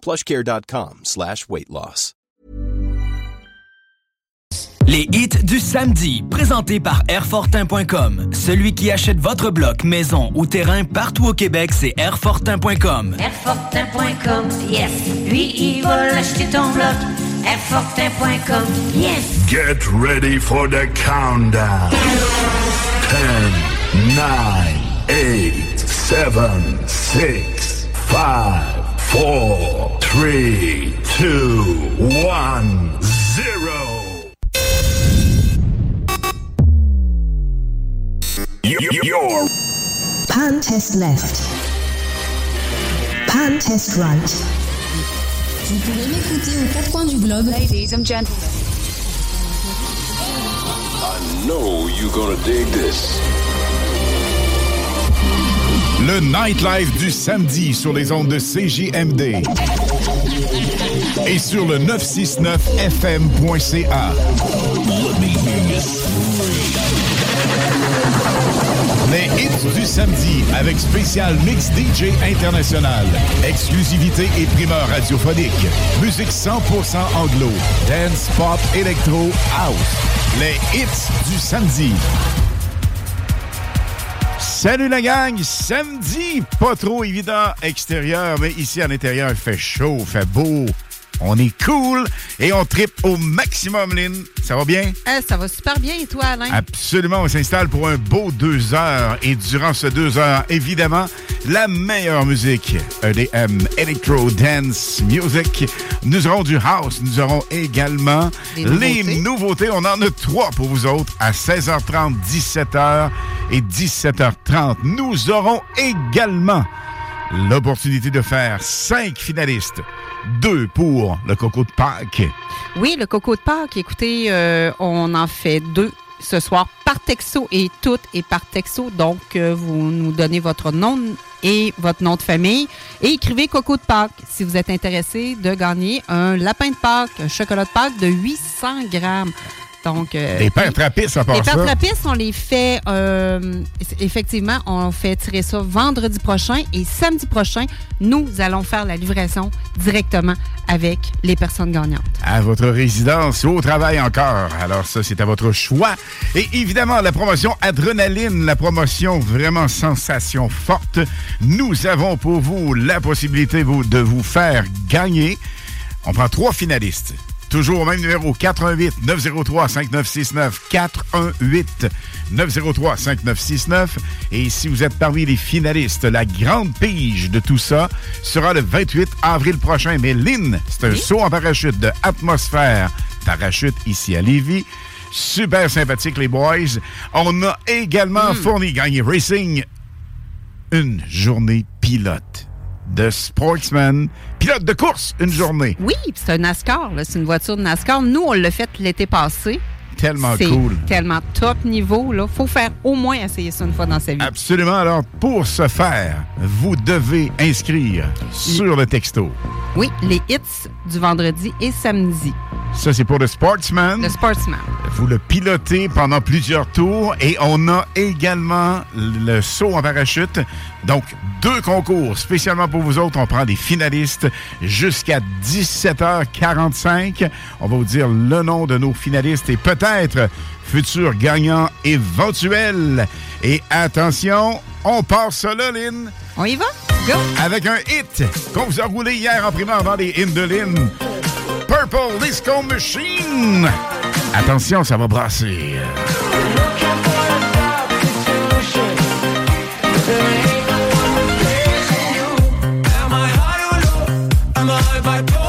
plushcare.com slash weight loss. Les hits du samedi, présentés par Airfortin.com. Celui qui achète votre bloc, maison ou terrain partout au Québec, c'est Airfortin.com. Airfortin.com, yes. Lui, il va l'acheter ton bloc. Airfortin.com, yes. Get ready for the countdown. 10, 9, 8, 7, 6, 5, 4, 3, 2, 1, 0. You're Pan test left. Pan test right. Vous pouvez m'écouter aux quatre coins du globe. Ladies and gentlemen. I know you're gonna dig this. Le nightlife du samedi sur les ondes de CJMD et sur le 969fm.ca. Les hits du samedi avec spécial mix DJ international, exclusivité et primeur radiophonique, musique 100% anglo, dance, pop, électro, house. Les hits du samedi. Salut la gang! Samedi, pas trop évident extérieur, mais ici en intérieur, il fait chaud, il fait beau. On est cool et on tripe au maximum, Lynn. Ça va bien? Eh, ça va super bien et toi, Alain? Absolument, on s'installe pour un beau deux heures. Et durant ces deux heures, évidemment, la meilleure musique, EDM, Electro Dance Music. Nous aurons du house, nous aurons également Les les nouveautés. nouveautés. On en a trois pour vous autres à 16h30, 17h et 17h30. Nous aurons également l'opportunité de faire cinq finalistes. Deux pour le Coco de Pâques. Oui, le coco de Pâques. Écoutez, euh, on en fait deux ce soir par texto et toutes et par texto. Donc, euh, vous nous donnez votre nom et votre nom de famille et écrivez coco de Pâques si vous êtes intéressé de gagner un lapin de Pâques, un chocolat de Pâques de 800 grammes. Donc, euh, Des à part Les ça. pains trapistes, on les fait, euh, effectivement, on fait tirer ça vendredi prochain et samedi prochain, nous allons faire la livraison directement avec les personnes gagnantes. à votre résidence ou au travail encore. Alors ça, c'est à votre choix. Et évidemment, la promotion Adrénaline, la promotion vraiment sensation forte. Nous avons pour vous la possibilité vous, de vous faire gagner. On prend trois finalistes. Toujours au même numéro, 88 903 5969 418 903 5969. Et si vous êtes parmi les finalistes, la grande pige de tout ça sera le 28 avril prochain. Mais Lynn, c'est un saut en parachute de Atmosphère Parachute ici à Lévis. Super sympathique, les boys. On a également fourni, gagné Racing, une journée pilote de Sportsman. Pilote de course, une journée. Oui, c'est un NASCAR, c'est une voiture de NASCAR. Nous, on l'a fait l'été passé. Tellement cool. tellement top niveau. Il faut faire au moins essayer ça une fois dans sa vie. Absolument. Alors, pour ce faire, vous devez inscrire sur le texto. Oui, les hits du vendredi et samedi. Ça, c'est pour le Sportsman. Le Sportsman. Vous le pilotez pendant plusieurs tours et on a également le saut en parachute. Donc, deux concours spécialement pour vous autres. On prend des finalistes jusqu'à 17h45. On va vous dire le nom de nos finalistes et peut-être futurs gagnants éventuels. Et attention, on part ça là, Lynn. On y va? Go! Avec un hit qu'on vous a roulé hier en primeur dans les hymnes de Lynn. Purple Disco Machine. Attention, ça va brasser. Am I high or low? Am I bipolar?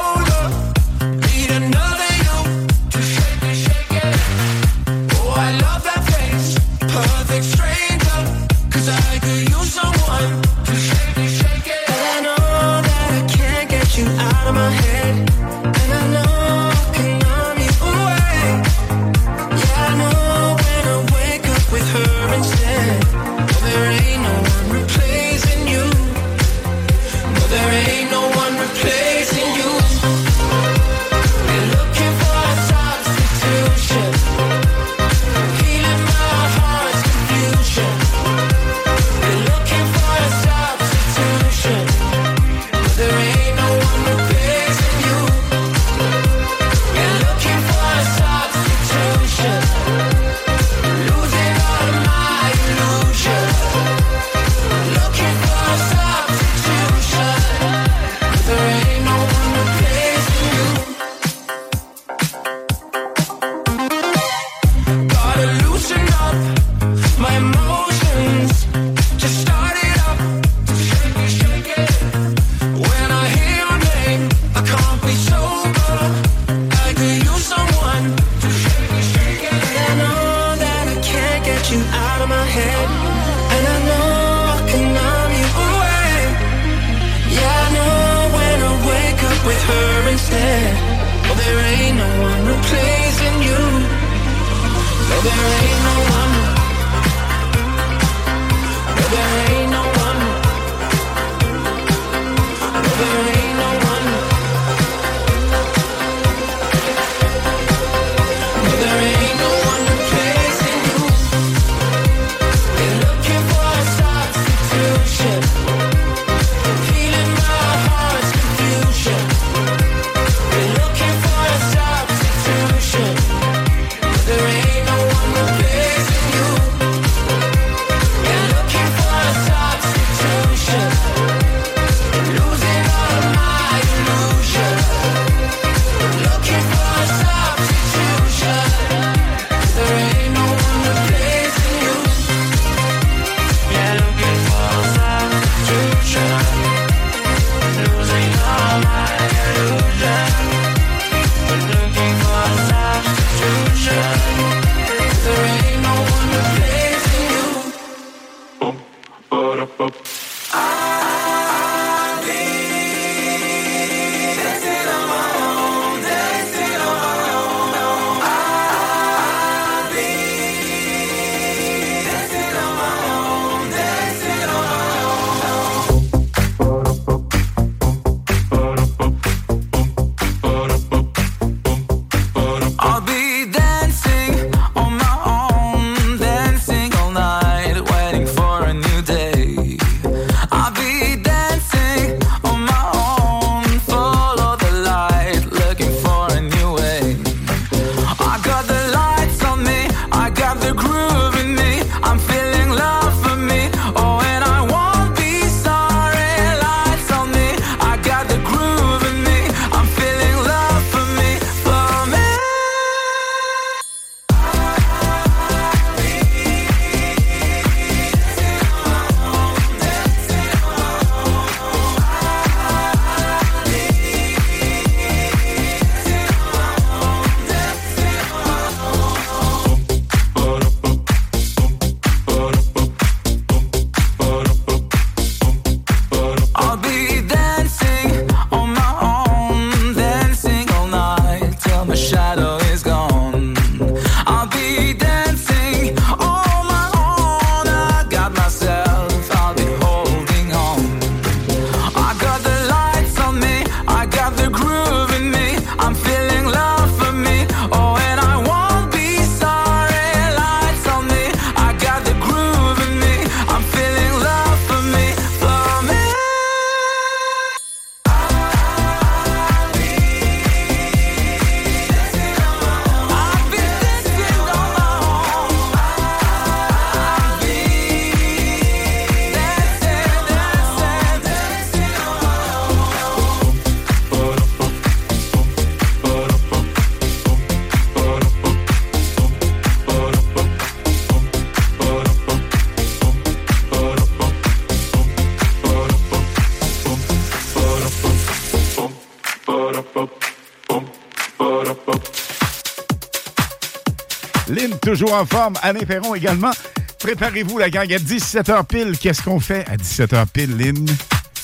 Toujours en forme. Alain Perron également. Préparez-vous, la gang, à 17h pile. Qu'est-ce qu'on fait à 17h pile, Lynn?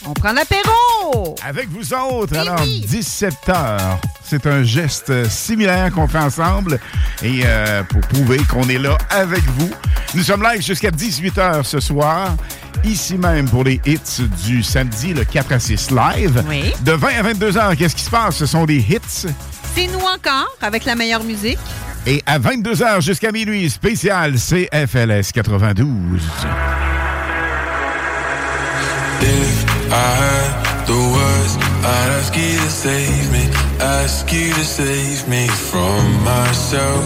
On prend l'apéro! Avec vous autres, alors 17h. C'est un geste similaire qu'on fait ensemble et euh, pour prouver qu'on est là avec vous. Nous sommes live jusqu'à 18h ce soir, ici même pour les hits du samedi, le 4 à 6 live. Oui. De 20 à 22h, qu'est-ce qui se passe? Ce sont des hits. C'est nous encore, avec la meilleure musique. Et à 22h jusqu'à minuit, spécial CFLS 92. If I had the words, I'd ask you to save me, ask you to save me from myself.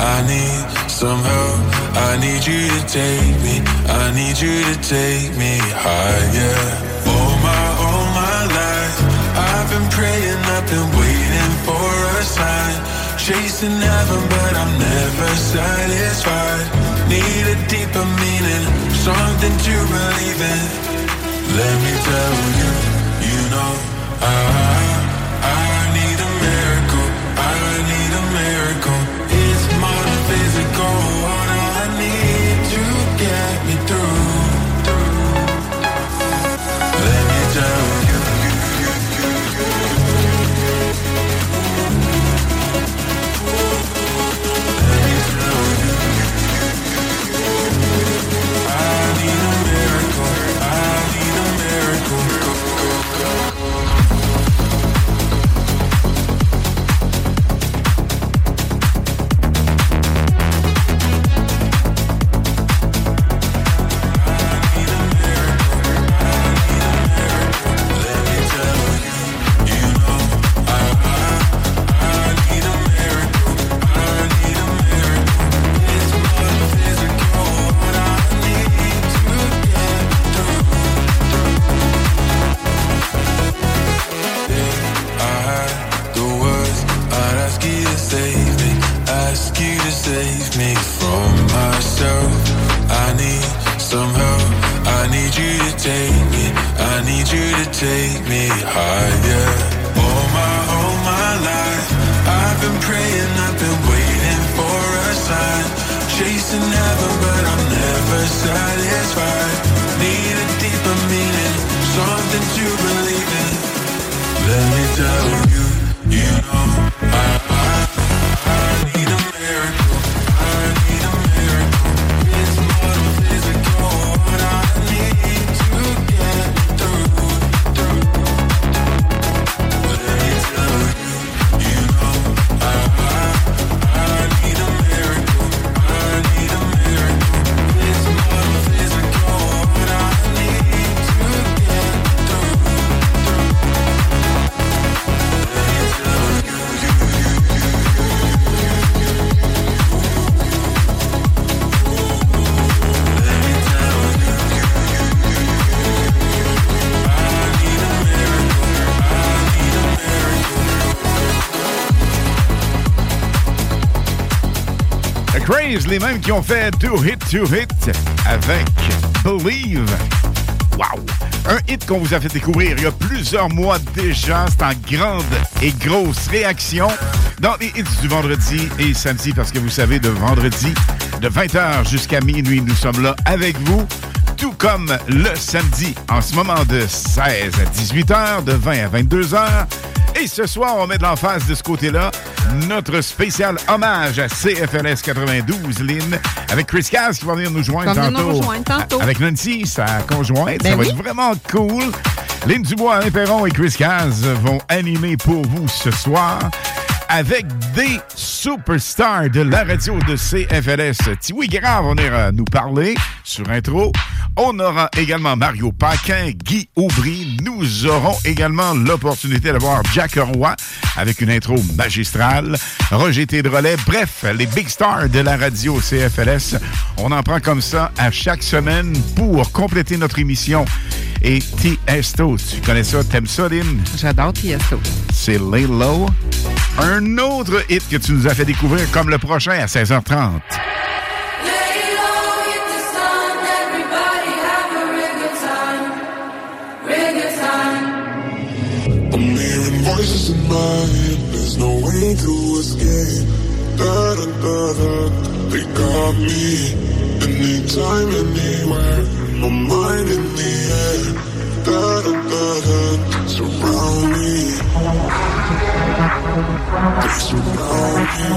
I need some help, I need you to take me, I need you to take me higher. All my, all my life, I've been praying, I've been waiting for a sign. Chasing heaven, but I'm never satisfied. Need a deeper meaning, something to believe in. Let me tell you, you know, I, qui ont fait Do Hit to Hit avec Believe. Wow! Un hit qu'on vous a fait découvrir il y a plusieurs mois déjà. C'est en grande et grosse réaction dans les hits du vendredi et samedi parce que vous savez, de vendredi, de 20h jusqu'à minuit, nous sommes là avec vous. Tout comme le samedi, en ce moment de 16 à 18h, de 20 à 22h. Et ce soir, on met de l'emphase de ce côté-là. Notre spécial hommage à CFLS 92, Lynn, avec Chris Cass qui va venir nous joindre tantôt. nous rejoindre tantôt. Avec Nancy, sa conjointe. Ben Ça va être vraiment cool. Lynn Dubois, Alain Perron et Chris Caz vont animer pour vous ce soir avec des superstars de la radio de CFLS. Tiwi Guérard va venir euh, nous parler sur intro. On aura également Mario Paquin, Guy Aubry. Nous aurons également l'opportunité d'avoir Jack Roy avec une intro magistrale. Roger Tédrolet. Bref, les big stars de la radio CFLS. On en prend comme ça à chaque semaine pour compléter notre émission et Tiesto. Tu connais ça? T'aimes ça, Lynn? J'adore Tiesto. C'est Lay Low. Un autre hit que tu nous as fait découvrir comme le prochain à 16h30. to escape. Da da da da, they me anytime, anywhere. my mind in the air. Da da da da, surround me. They surround me.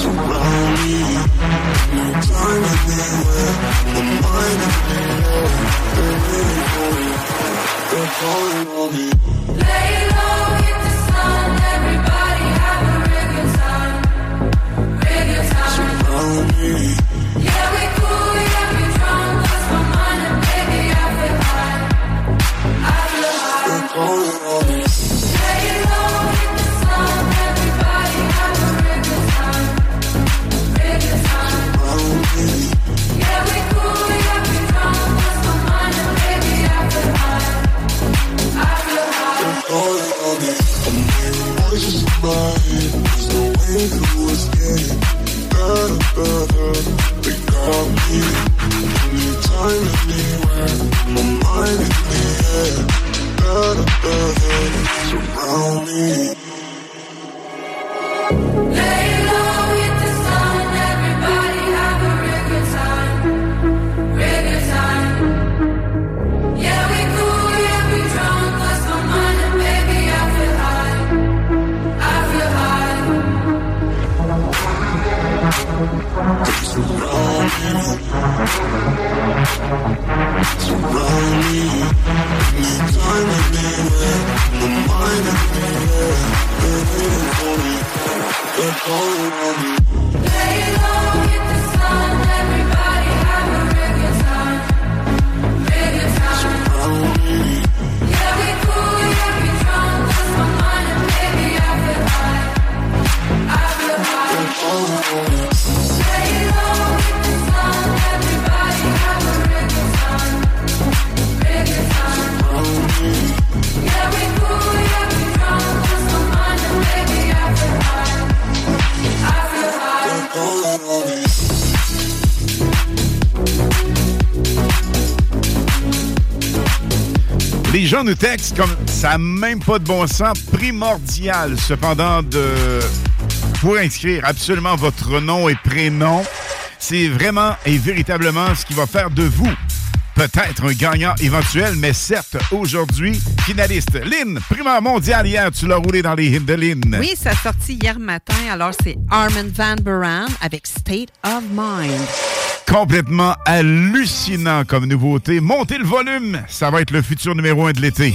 Surround me. No time anywhere. My mind in the air. They're really going. They're calling on me. Lay low. Surround me. Lay low. les gens nous textent comme ça n'a même pas de bon sens, primordial cependant de pour inscrire absolument votre nom et prénom. C'est vraiment et véritablement ce qui va faire de vous peut-être un gagnant éventuel, mais certes, aujourd'hui, finaliste. Lynn, primaire mondiale hier, tu l'as roulé dans les hymnes de Lynn. Oui, ça a sorti hier matin. Alors, c'est Armin Van Buren avec State of Mind complètement hallucinant comme nouveauté. Montez le volume, ça va être le futur numéro un de l'été.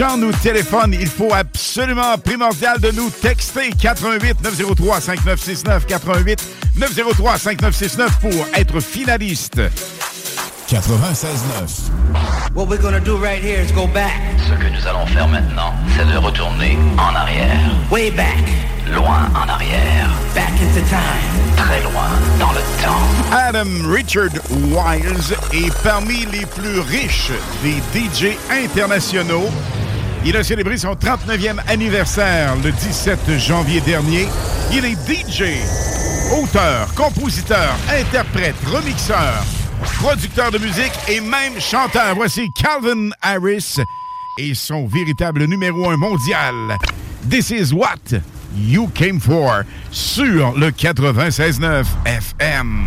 gens nous téléphonent. Il faut absolument primordial de nous texter 88 903 5969 88 903 5969 pour être finaliste. 96.9. What we're gonna do right here is go back. Ce que nous allons faire maintenant, c'est de retourner en arrière. Way back. Loin en arrière. Back into time. Très loin dans le temps. Adam Richard Wise est parmi les plus riches des DJ internationaux. Il a célébré son 39e anniversaire le 17 janvier dernier. Il est DJ, auteur, compositeur, interprète, remixeur, producteur de musique et même chanteur. Voici Calvin Harris et son véritable numéro un mondial. This is what you came for sur le 96.9 FM.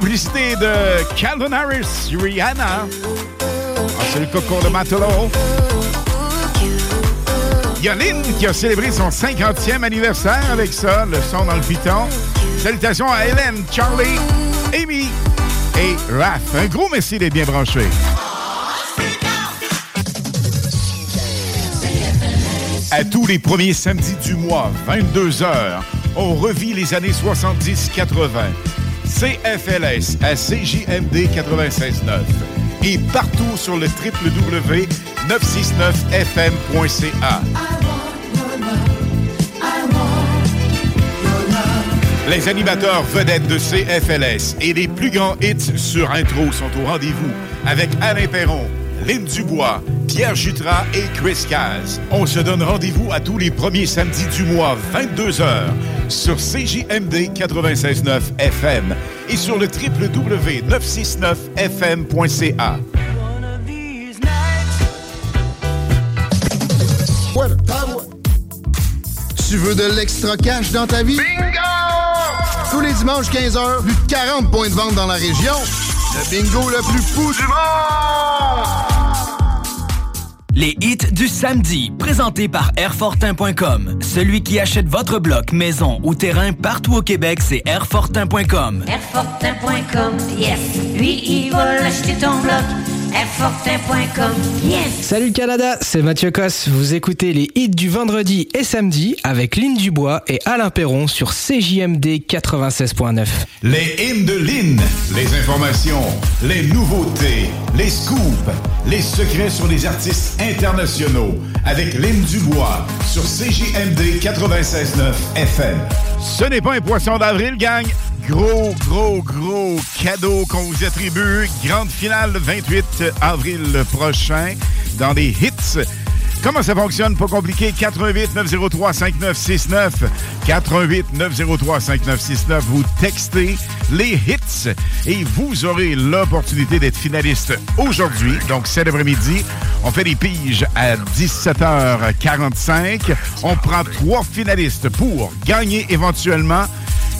Complicité de Calvin Harris, Rihanna. Ah, c'est le coco de Matelot. Il y a Lynn qui a célébré son 50e anniversaire avec ça, le son dans le piton. Salutations à Hélène, Charlie, Amy et Raph. Un gros merci d'être bien branchés. À tous les premiers samedis du mois, 22h, on revit les années 70-80. CFLS à CJMD 96.9 et partout sur le www.969fm.ca. Les animateurs vedettes de CFLS et les plus grands hits sur intro sont au rendez-vous avec Alain Perron, Lynn Dubois, Pierre Jutras et Chris Caz. On se donne rendez-vous à tous les premiers samedis du mois, 22h, sur CJMD 96.9 FM et sur le www.969fm.ca. Ouais, ah ouais. Tu veux de l'extra cash dans ta vie? Bingo! Tous les dimanches 15h, plus de 40 points de vente dans la région. Le bingo le plus fou du monde! Les hits du samedi, présentés par Airfortin.com. Celui qui achète votre bloc, maison ou terrain partout au Québec, c'est Airfortin.com. Airfortin.com, yes. Lui, il va l'acheter ton bloc. Yes. Salut le Canada, c'est Mathieu Cosse. Vous écoutez les hits du vendredi et samedi avec Lynn Dubois et Alain Perron sur CJMD 96.9. Les hymnes de Lynn, les informations, les nouveautés, les scoops, les secrets sur les artistes internationaux avec Lynn Dubois sur CJMD 96.9 FM. Ce n'est pas un poisson d'avril, gang. Gros, gros, gros cadeau qu'on vous attribue. Grande finale le 28 avril prochain dans les hits. Comment ça fonctionne? Pas compliqué. 88 903 5969. 88 903 5969. Vous textez les hits et vous aurez l'opportunité d'être finaliste aujourd'hui. Donc, cet après-midi, on fait des piges à 17h45. On prend trois finalistes pour gagner éventuellement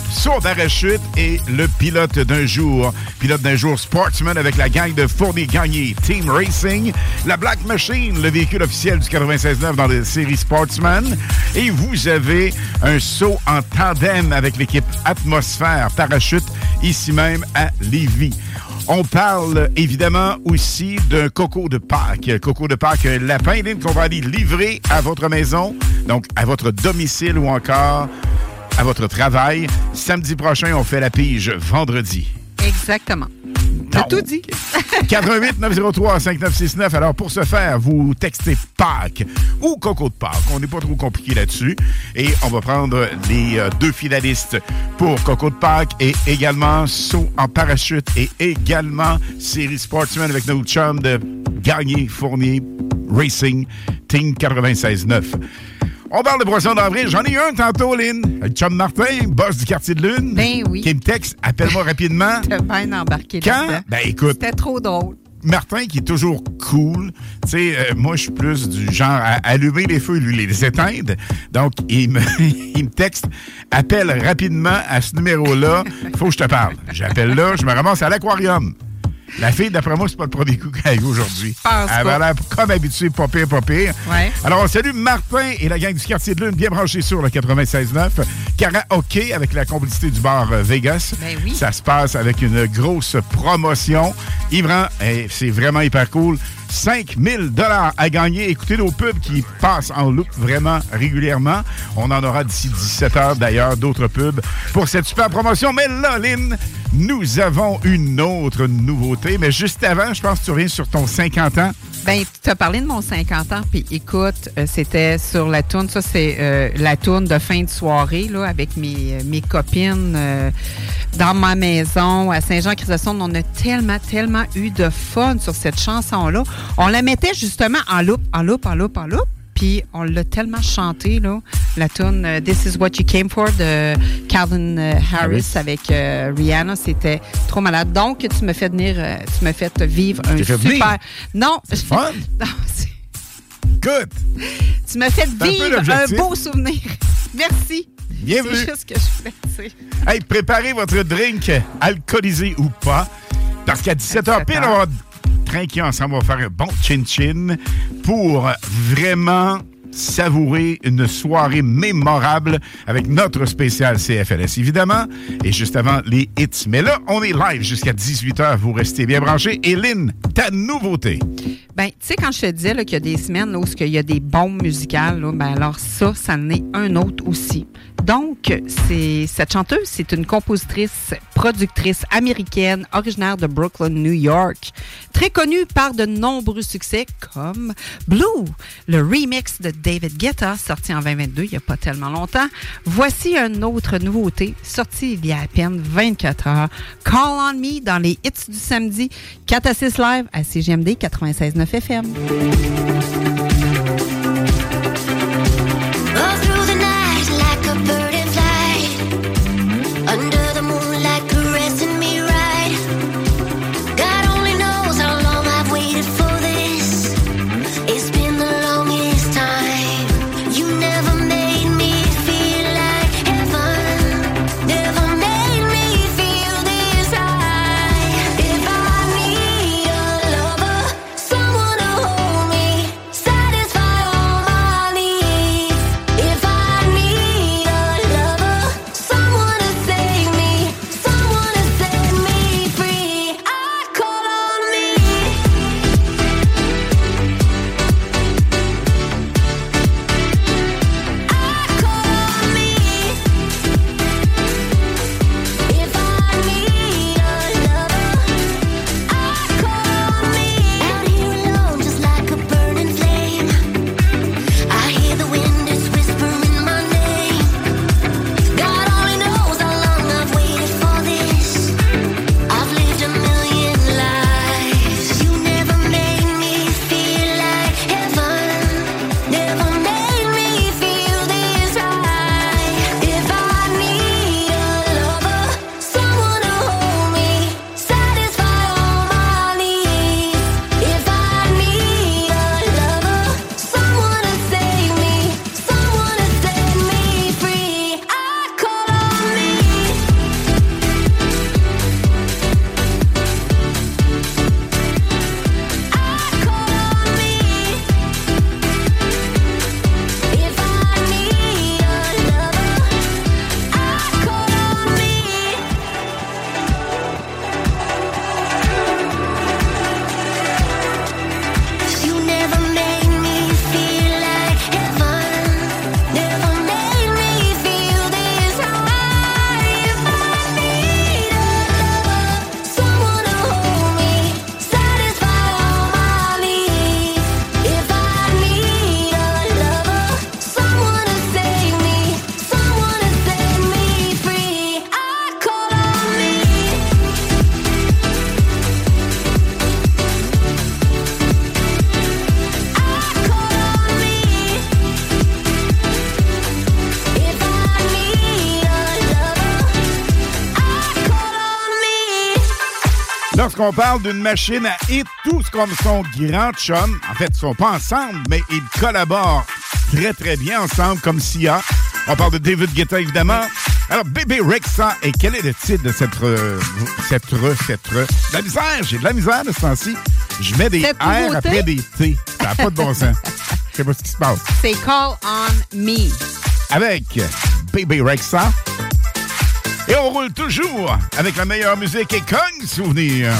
saut parachute et le pilote d'un jour. Pilote d'un jour Sportsman avec la gang de Fournier Gagné Team Racing. La Black Machine, le véhicule officiel du 96.9 dans la série Sportsman. Et vous avez un saut en tandem avec l'équipe Atmosphère Parachute ici même à Lévis. On parle évidemment aussi d'un coco de Pâques. Coco de Pâques, un lapin qu'on va aller livrer à votre maison, donc à votre domicile ou encore à votre travail. Samedi prochain, on fait la pige vendredi. Exactement. T'as tout dit. 88 903 5969. Alors, pour ce faire, vous textez Pâques ou Coco de Pâques. On n'est pas trop compliqué là-dessus. Et on va prendre les euh, deux finalistes pour Coco de Pâques et également saut en parachute et également série Sportsman avec nos chums de Gagné Fournier Racing Team 96.9. On parle de poisson d'avril. J'en ai eu un tantôt, Lynn. Le chum Martin, boss du quartier de Lune. Ben oui. Qui me texte, appelle-moi rapidement. T'as bien embarqué Quand? Ben écoute. C'était trop drôle. Martin, qui est toujours cool, tu sais, euh, moi, je suis plus du genre à allumer les feux, lui, les éteindre. Donc, il me, il me texte, appelle rapidement à ce numéro-là, faut que je te parle. J'appelle là, je me ramasse à l'aquarium. La fille, d'après moi, c'est pas le premier coup qu'elle a eu aujourd'hui. Elle avait l'air comme habituée, pas pire, pas pire. Ouais. Alors, on salue Martin et la gang du quartier de Lune, bien branchés sur le 96.9. Karaoke avec la complicité du bar euh, Vegas. Ben oui. Ça se passe avec une grosse promotion. Yvran, eh, c'est vraiment hyper cool. 5000 dollars à gagner. Écoutez nos pubs qui passent en loop vraiment régulièrement. On en aura d'ici 17 heures d'ailleurs d'autres pubs pour cette super promotion. Mais là, Lynn, nous avons une autre nouveauté. Mais juste avant, je pense que tu reviens sur ton 50 ans. Ben, tu as parlé de mon 50 ans, puis écoute, euh, c'était sur la tourne. Ça, c'est euh, la tourne de fin de soirée, là, avec mes, euh, mes copines dans ma maison à Saint-Jean-Chrysostome. On a tellement, tellement eu de fun sur cette chanson-là. On la mettait justement en loop, en loop, en loop, en loop. Puis on l'a tellement chanté, là, la tune euh, This is what you came for de Calvin euh, Harris avec euh, Rihanna. C'était trop malade. Donc, tu me fais venir, tu me fais vivre un super. venir? Non. fun. Non, c'est- Good. tu me fais vivre un beau souvenir. Merci. Bienvenue. C'est juste ce que je voulais. Hey, préparez votre drink, alcoolisé ou pas, parce qu'à 17h pile, on va trinquer ensemble, on va faire un bon chin-chin pour vraiment savourer une soirée mémorable avec notre spécial CFLS, évidemment, et juste avant les hits. Mais là, on est live jusqu'à 18h, vous restez bien branchés. Lynn, ta nouveauté. Ben, tu sais, quand je te disais qu'il y a des semaines où il y a des bombes musicales, ben alors ça, ça en est un autre aussi. Donc, cette chanteuse, c'est une compositrice, productrice américaine, originaire de Brooklyn, New York, très connue par de nombreux succès comme Blue, le remix de David Guetta, sorti en 2022, il n'y a pas tellement longtemps. Voici une autre nouveauté, sortie il y a à peine 24 heures. Call on Me dans les hits du samedi, 4 à 6 live à CGMD 96.9 FM. Lorsqu'on parle d'une machine à hit, tous comme son grand chum, en fait, ils sont pas ensemble, mais ils collaborent très, très bien ensemble, comme Sia. On parle de David Guetta, évidemment. Alors, Bébé Rexa, et quel est le titre de cette... euh, cette... re- cette... re- De la misère, j'ai de la misère de ce temps-ci. Je mets des Cette R nouveauté? après des T. Ça n'a pas de bon sens. Je sais pas ce qui se passe. C'est Call on Me. Avec Bébé Rexa. Et on roule toujours avec la meilleure musique et cogne souvenir.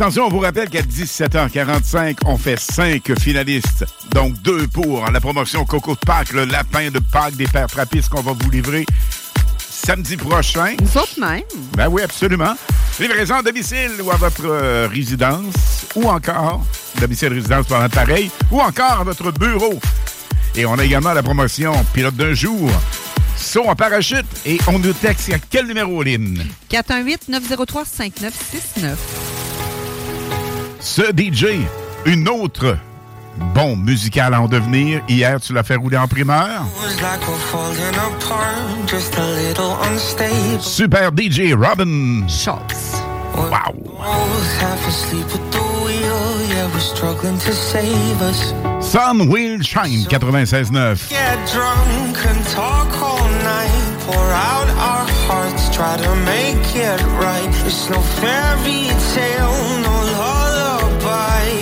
Attention, on vous rappelle qu'à 17h45, on fait cinq finalistes. Donc deux pour la promotion Coco de Pâques, le lapin de Pâques des Pères Trappistes qu'on va vous livrer samedi prochain. Nous autres même. Ben oui, absolument. Livraison à domicile ou à votre euh, résidence, ou encore, domicile résidence pour un pareil, ou encore à votre bureau. Et on a également la promotion pilote d'un jour, saut en parachute, et on nous texte à quel numéro, Lynn? 418-903-5969. Ce DJ, une autre bombe musicale à en devenir. Hier, tu l'as fait rouler en primeur. Super DJ Robin. Schultz. Wow. Both half asleep at the wheel, yeah, we're struggling to save us. Sun Will Shine 96.9. Get drunk and talk all night, pour out our hearts, try to make it right. It's no fairy tale,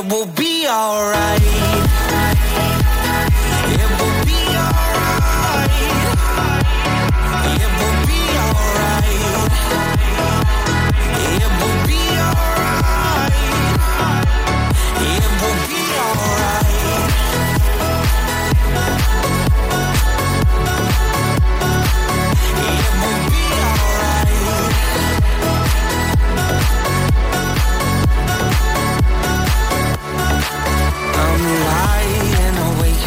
it will be alright. It will be alright. It will be alright. It will be alright.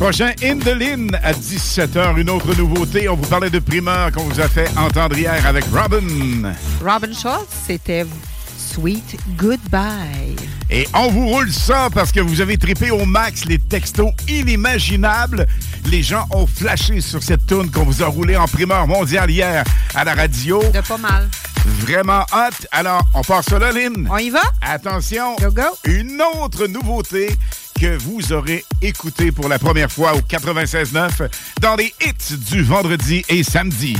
Les prochains In the Lin à 17h. Une autre nouveauté. On vous parlait de primeur qu'on vous a fait entendre hier avec Robin. Robin Schultz, c'était Sweet Goodbye. Et on vous roule ça parce que vous avez trippé au max les textos inimaginables. Les gens ont flashé sur cette tune qu'on vous a roulée en primeur mondiale hier à la radio. De pas mal. Vraiment hot. Alors, on part là, Lynn. On y va? Attention. Une autre nouveauté que vous aurez écoutée pour la première fois au 96.9 dans les hits du vendredi et samedi.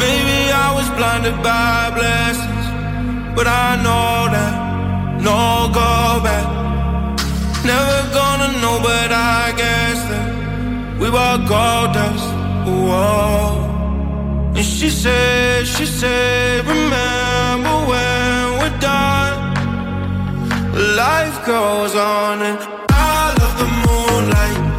Maybe I was blinded by blessings, but I know that no go back. Never gonna know, but I guess that we were gold dust. Whoa. And she said, she said, remember when we're done. Life goes on and I love the moonlight.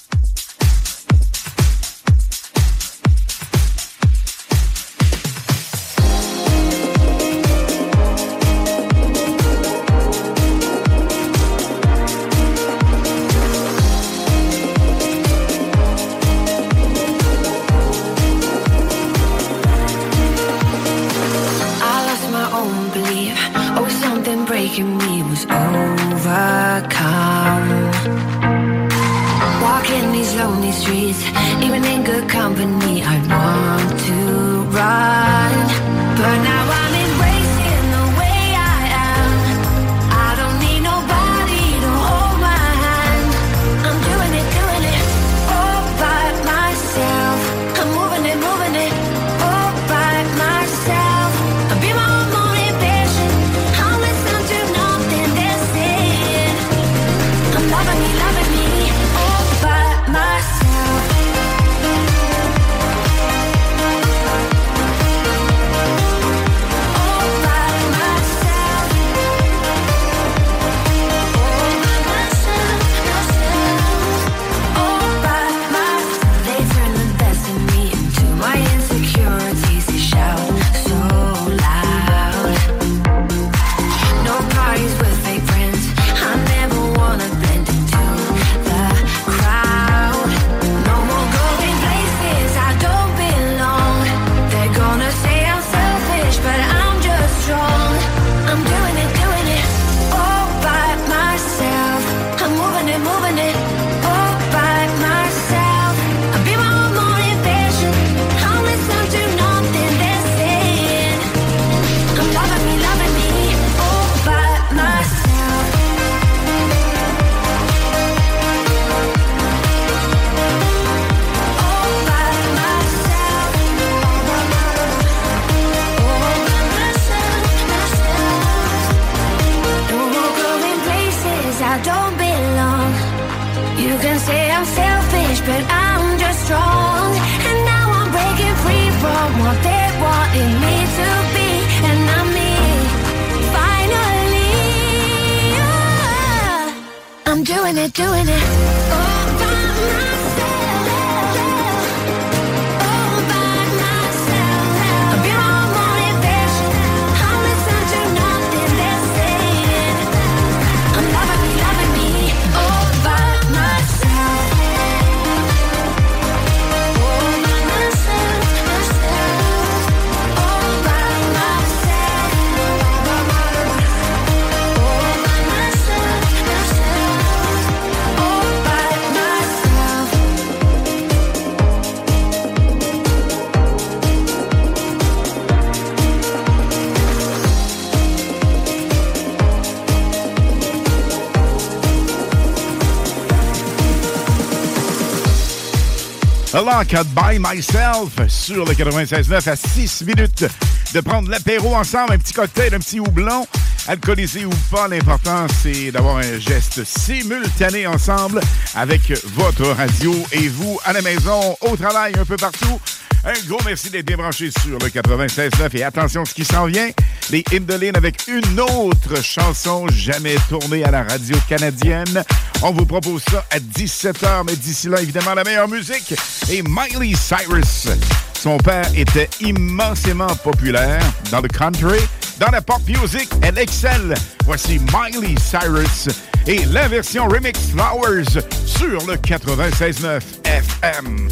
Lock by Myself sur le 96.9 à 6 minutes de prendre l'apéro ensemble, un petit cocktail, un petit houblon, alcoolisé ou pas. L'important, c'est d'avoir un geste simultané ensemble avec votre radio et vous à la maison, au travail, un peu partout. Un gros merci d'être bien branché sur le 96.9 et attention ce qui s'en vient, les Indolines avec une autre chanson jamais tournée à la radio canadienne. On vous propose ça à 17h, mais d'ici là, évidemment, la meilleure musique et Miley Cyrus. Son père était immensément populaire dans le country, dans la pop music, elle excelle. Voici Miley Cyrus et la version remix Flowers sur le 96.9 FM.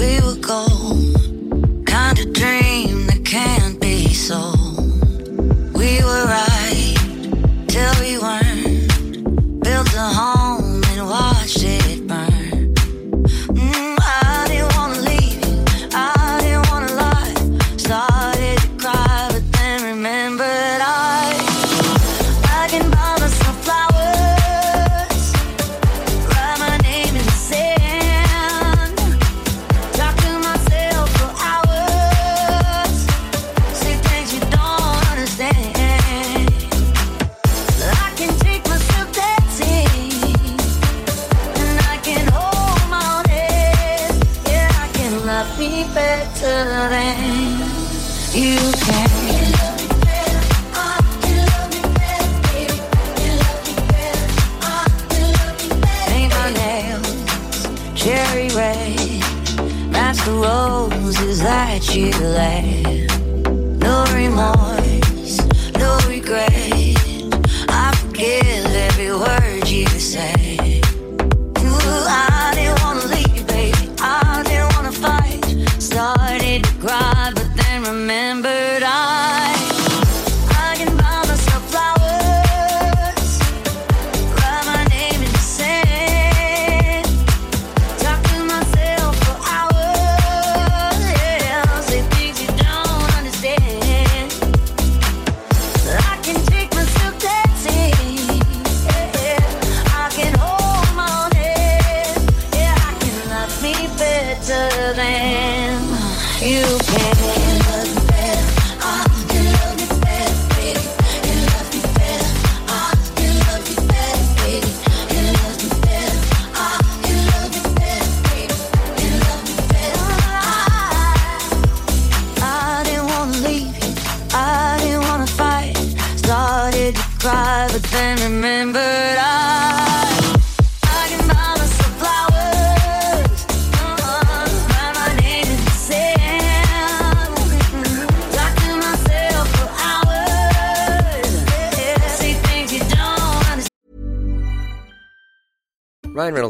We were gold. Kind of dream that can't be sold. We were we weren't. Built a home and watched it roses that you laid. No remorse,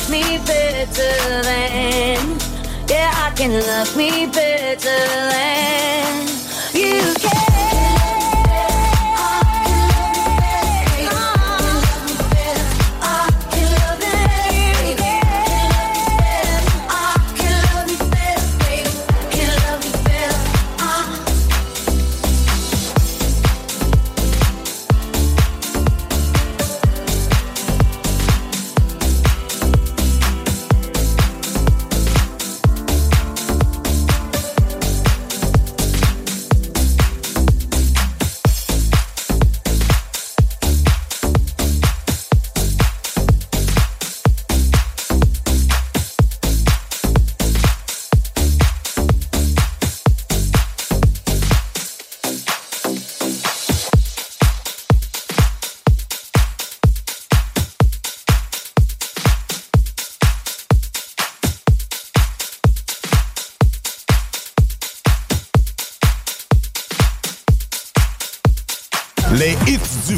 love me better than. Yeah, I can love me better than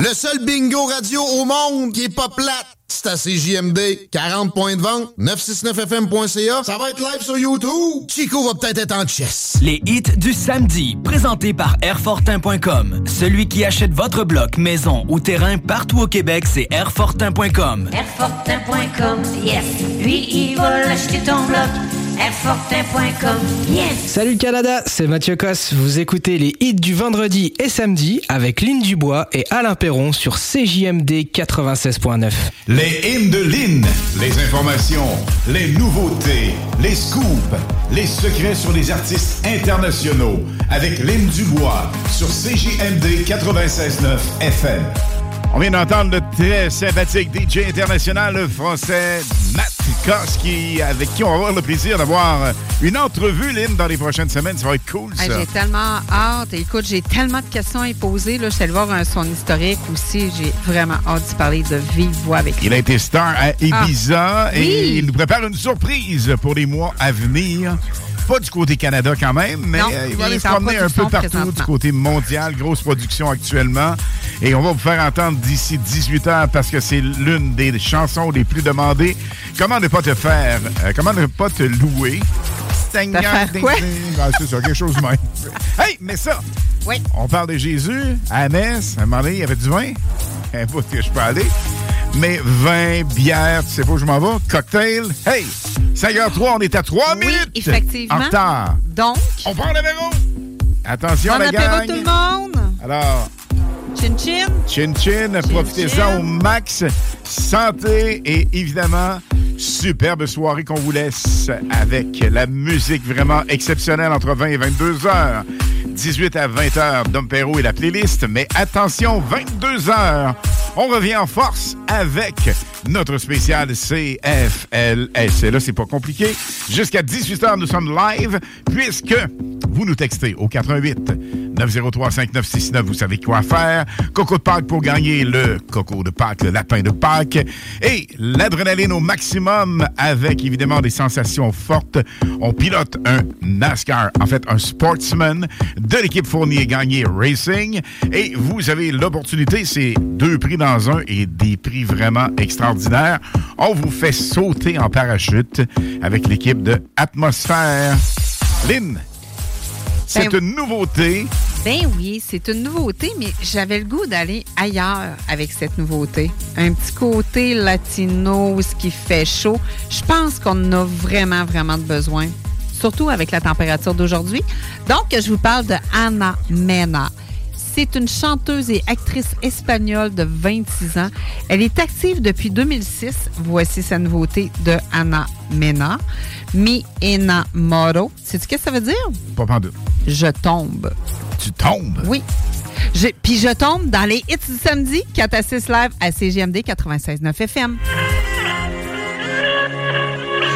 Le seul bingo radio au monde qui est pas plate, c'est à CJMD. 40 points de vente, 969fm.ca. Ça va être live sur YouTube. Chico va peut-être être en chess. Les hits du samedi, présentés par Airfortin.com. Celui qui achète votre bloc, maison ou terrain partout au Québec, c'est Airfortin.com. Airfortin.com, yes. Lui, il va l'acheter ton bloc. Yes. Salut le Canada, c'est Mathieu Cosse. Vous écoutez les hits du vendredi et samedi avec Lynn Dubois et Alain Perron sur CJMD 96.9. Les hymnes de Lynn, les informations, les nouveautés, les scoops, les secrets sur les artistes internationaux avec Lynn Dubois sur CJMD 96.9 FM. On vient d'entendre le très sympathique DJ international le français Matt Koski, avec qui on va avoir le plaisir d'avoir une entrevue, Lynn, dans les prochaines semaines. Ça va être cool, Hey, ça. j'ai tellement hâte. Écoute, j'ai tellement de questions à y poser. Là. Je suis allée voir son historique aussi. J'ai vraiment hâte de parler de vive voix avec lui. Il a été star à Ibiza Ah, et oui. il nous prépare une surprise pour les mois à venir. Pas du côté Canada quand même, mais Non, euh, il va aller se en promener un peu partout du côté mondial. Grosse production actuellement. Et on va vous faire entendre d'ici 18 heures parce que c'est l'une des chansons les plus demandées. Comment ne pas te faire, euh, comment ne pas te louer? Seigneur. Ah, c'est ça, quelque chose de même. Hey, mais ça, Oui. on parle de Jésus à la messe. À un moment donné, il y avait du vin. Un bout que je peux aller. Mais vin, bière, tu sais pas où je m'en vais. Cocktail. Hey! 5h03, on est à 3 Oui, minutes. effectivement. En retard. Donc, On prend l'apéro. Attention, bon la gang. tout le monde. Alors, Chin chin. chin chin, profitez-en au max. Santé et évidemment, superbe soirée qu'on vous laisse avec la musique vraiment exceptionnelle entre 20 et 22 heures. 18 à 20 heures, Dom Perrault et la playlist. Mais attention, 22 heures, on revient en force avec notre spécial CFLS. Et là, c'est pas compliqué. Jusqu'à 18 heures, nous sommes live puisque vous nous textez au 88 903 5969. Vous savez quoi faire. Coco de Pâques pour gagner le coco de Pâques, le lapin de Pâques. Et l'adrénaline au maximum avec évidemment des sensations fortes. On pilote un NASCAR, en fait un sportsman de l'équipe Fournier Gagné Racing. Et vous avez l'opportunité, c'est deux prix dans un et des prix vraiment extraordinaires. On vous fait sauter en parachute avec l'équipe de Atmosphère. Lynn, c'est Ben- une nouveauté. Ben oui, c'est une nouveauté, mais j'avais le goût d'aller ailleurs avec cette nouveauté. Un petit côté latino, ce qui fait chaud. Je pense qu'on en a vraiment, vraiment de besoin, surtout avec la température d'aujourd'hui. Donc, je vous parle de Ana Mena. C'est une chanteuse et actrice espagnole de 26 ans. Elle est active depuis 2006. Voici sa nouveauté de Ana Mena. Mi enamoro. Sais-tu ce que ça veut dire? Pas pantoute. Je tombe. Tu tombes? Oui. Je- Puis je tombe dans les hits du samedi, 4 à 6 live à CGMD 96.9 FM.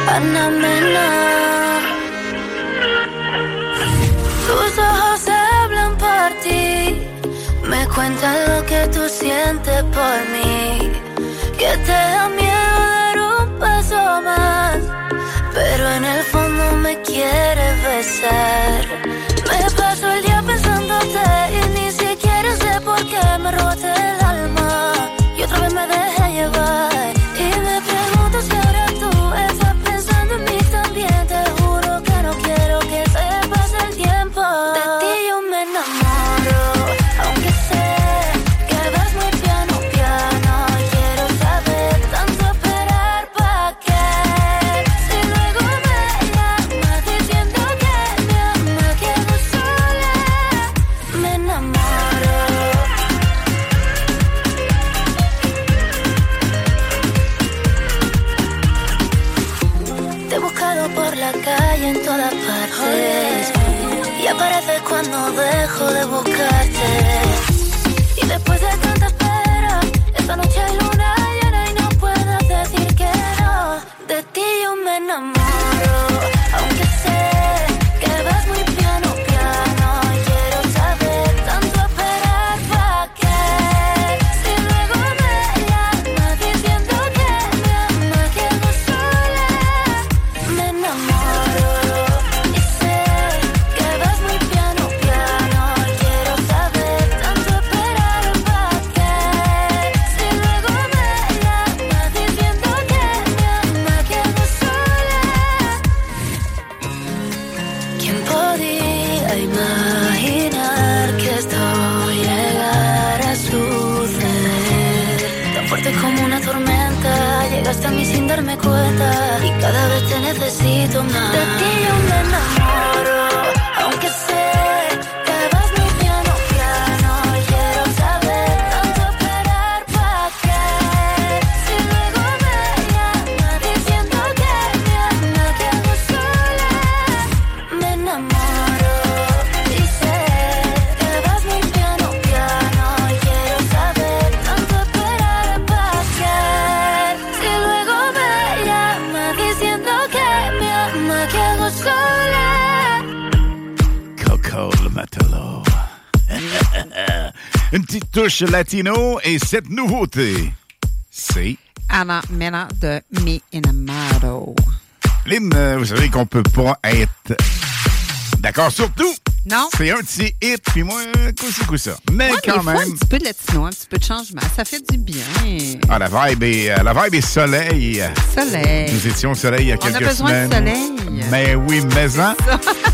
Ana Mena. Tus ojos hablan por ti, me cuentan lo que tú sientes por mí, que te da miedo dar un paso más, pero en el fondo me quieres besar. Me paso el día pensándote y ni siquiera sé por qué me robaste el alma. Y otra vez me dejé llevar no dejo touche latino et cette nouveauté, c'est... Anna Mena de Me Enamado. Lynn, euh, vous savez qu'on peut pas être d'accord sur tout. Non? C'est un ses hits, puis moi, coup ça. Mais Ouais, quand faut même... un petit peu de latino, un petit peu de changement. Ça fait du bien. Ah, la vibe est, euh, la vibe est soleil. Soleil. Nous étions au soleil il y a On a quelques besoin semaines. de soleil. Mais oui, mais hein?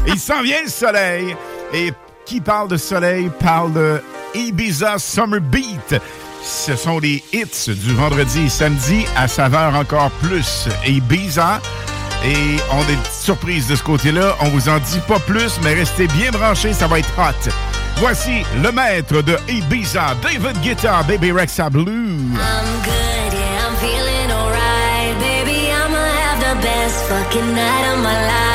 Il s'en vient le soleil. Et qui parle de soleil parle de Ibiza Summer Beat. Ce sont les hits du vendredi et samedi à saveur encore plus Ibiza. Et on a des surprises de ce côté-là. On vous en dit pas plus, mais restez bien branchés, ça va être hot. Voici le maître de Ibiza, David Guetta, Baby Rexa Blue. I'm good, yeah, I'm feeling alright. Baby, have the best fucking night of my life.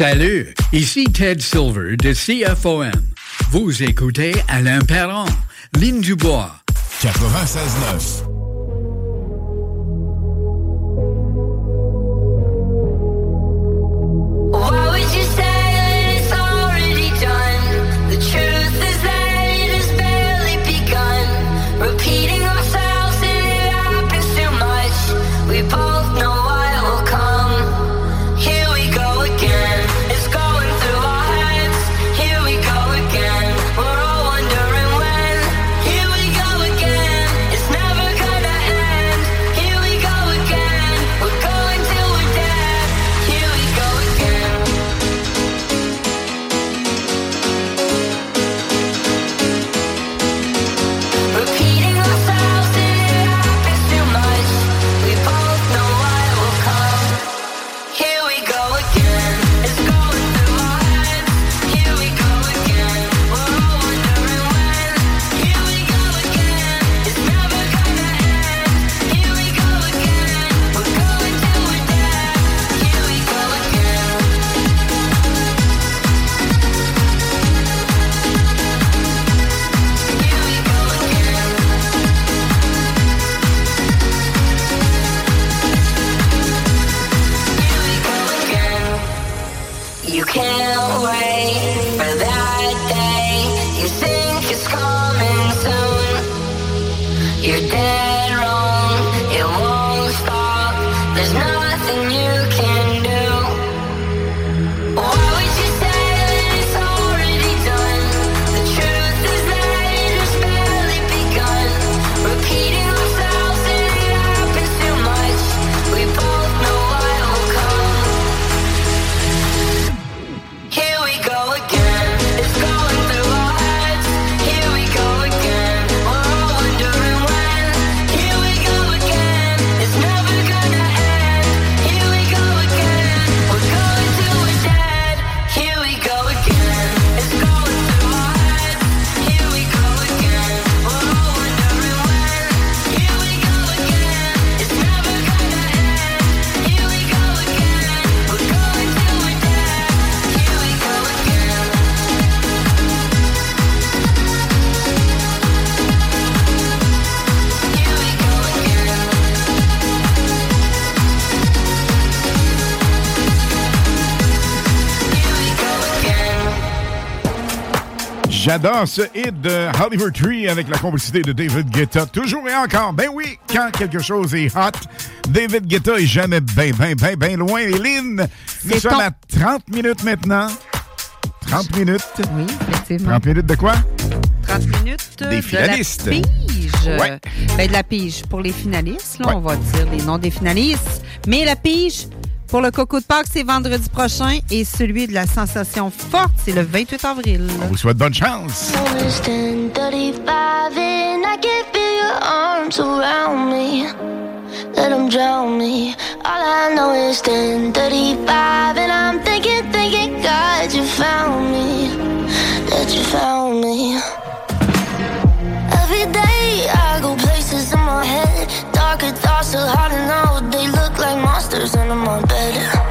Salut, ici Ted Silver de CFOM. Vous écoutez Alain Perron, Ligne Dubois. 96.9. J'adore ce hit de Hollywood Tree avec la complicité de David Guetta. Toujours et encore, ben oui, quand quelque chose est hot, David Guetta est jamais ben, ben, ben, ben loin. Et Lynn, nous sommes à 30 minutes maintenant. 30 minutes. Oui, effectivement. 30 minutes de quoi? 30 minutes euh, des finalistes. De la pige. Ouais. Ben, de la pige pour les finalistes, là, on va dire les noms des finalistes. Mais la pige pour le Coco de Pâques, c'est vendredi prochain et celui de la sensation forte, c'est le 28 avril. On vous souhaite bonne chance. let them drown me. All I know is 10:35, and I'm thinking, thinking, God, you found me, that you found me. Every day I go places in my head, darker thoughts are hard to. They look. monsters under my bed.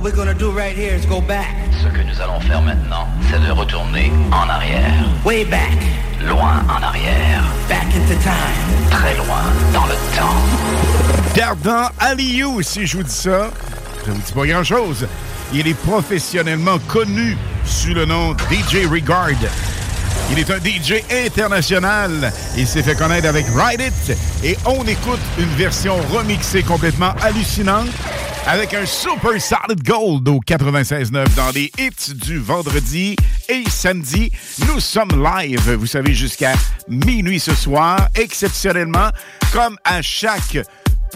What we're gonna do right here is go back. Ce que nous allons faire maintenant, c'est de retourner en arrière. Way back. Loin en arrière. Back into time. Très loin dans le temps. Dardan Aliou, si je vous dis ça, je vous dis pas grand-chose. Il est professionnellement connu sous le nom DJ Regard. Il est un DJ international. Il s'est fait connaître avec Ride It. Et on écoute une version remixée complètement hallucinante avec un Super Solid Gold au 96.9 dans les hits du vendredi et samedi. Nous sommes live, vous savez, jusqu'à minuit ce soir, exceptionnellement, comme à chaque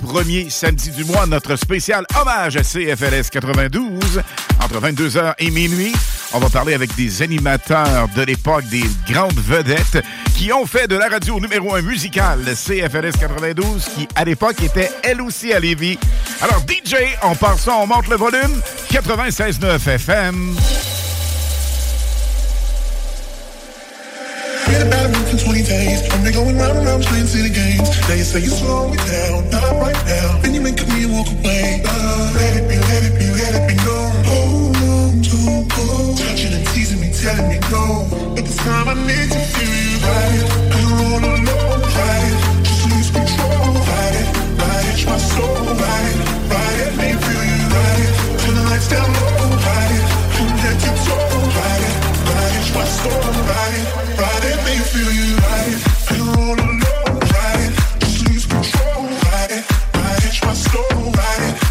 premier samedi du mois, notre spécial hommage à CFLS 92 entre 22h et minuit. On va parler avec des animateurs de l'époque, des grandes vedettes qui ont fait de la radio numéro un musicale CFLS 92 qui, à l'époque, était elle aussi à Lévis. Alors, DJ, on part ça, on monte le volume. 96.9 FM. It for 20 days. I've been going round and round playing city games. Now you say you slow me down, not right now. Then you make me walk away. Uh, let it be, let it be, let it be known. Hold on to go. Touching and teasing me, telling me no. But this time I need to feel you right. And all alone, right. Just lose control, right. Right, it's my soul, right. Right, let me feel you right. Turn the lights down low, right. And let you toe, right. Right, it's my soul, right. Right, let me feel you my soul, right.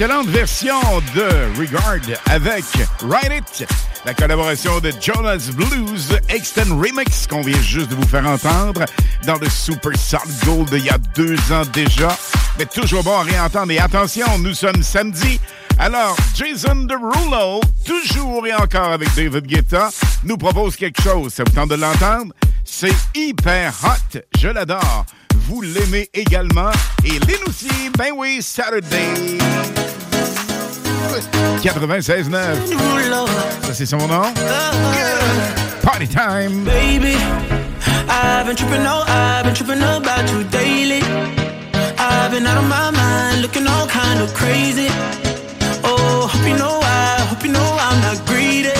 Excellente version de Regard avec Ride It, la collaboration de Jonas Blues Extend Remix qu'on vient juste de vous faire entendre dans le Super Solid Gold il y a deux ans déjà. Mais toujours bon à réentendre. Et attention, nous sommes samedi. Alors, Jason Derulo, toujours et encore avec David Guetta, nous propose quelque chose. Ça vous tente de l'entendre? C'est hyper hot. Je l'adore. Vous l'aimez également. Et Lynn aussi, ben oui, Saturday. 96.9. Ça, c'est son nom. Party time. Baby, I've been tripping, oh, I've been tripping about you daily. I've been out of my mind, looking all kind of crazy. Oh, hope you know I, hope you know I'm not greedy.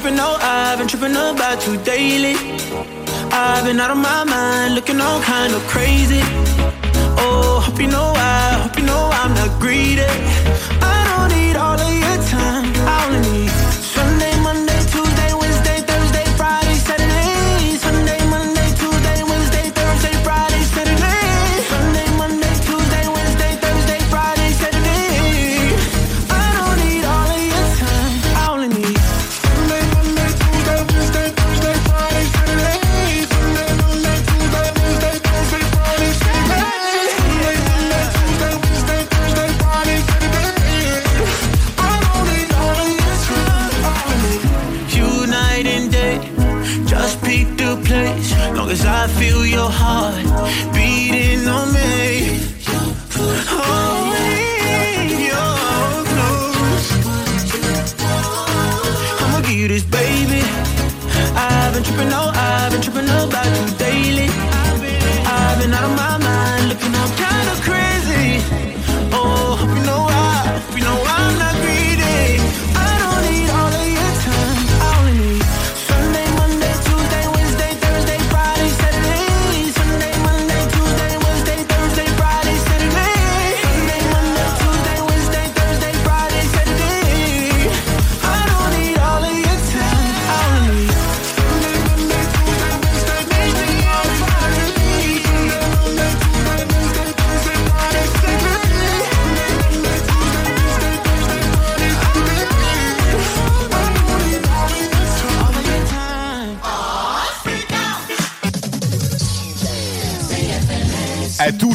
Tripping, no, I've been tripping about you daily. I've been out of my mind, looking all kind of crazy. Oh, hope you know I, hope you know I'm not greedy. Tripping, no,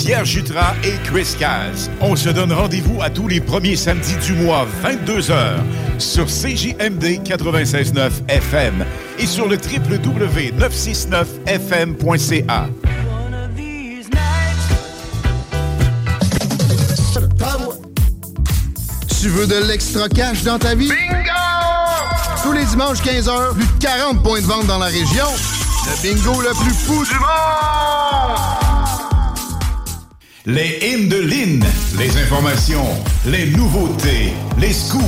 Pierre Jutras et Chris Caz. On se donne rendez-vous à tous les premiers samedis du mois, 22h, sur CJMD 96.9 FM et sur le www.969fm.ca. Tu veux de l'extra cash dans ta vie? Bingo! Tous les dimanches 15h, plus de 40 points de vente dans la région. Le bingo le plus fou du monde! Les hymnes de Lynn, les informations, les nouveautés, les scoops,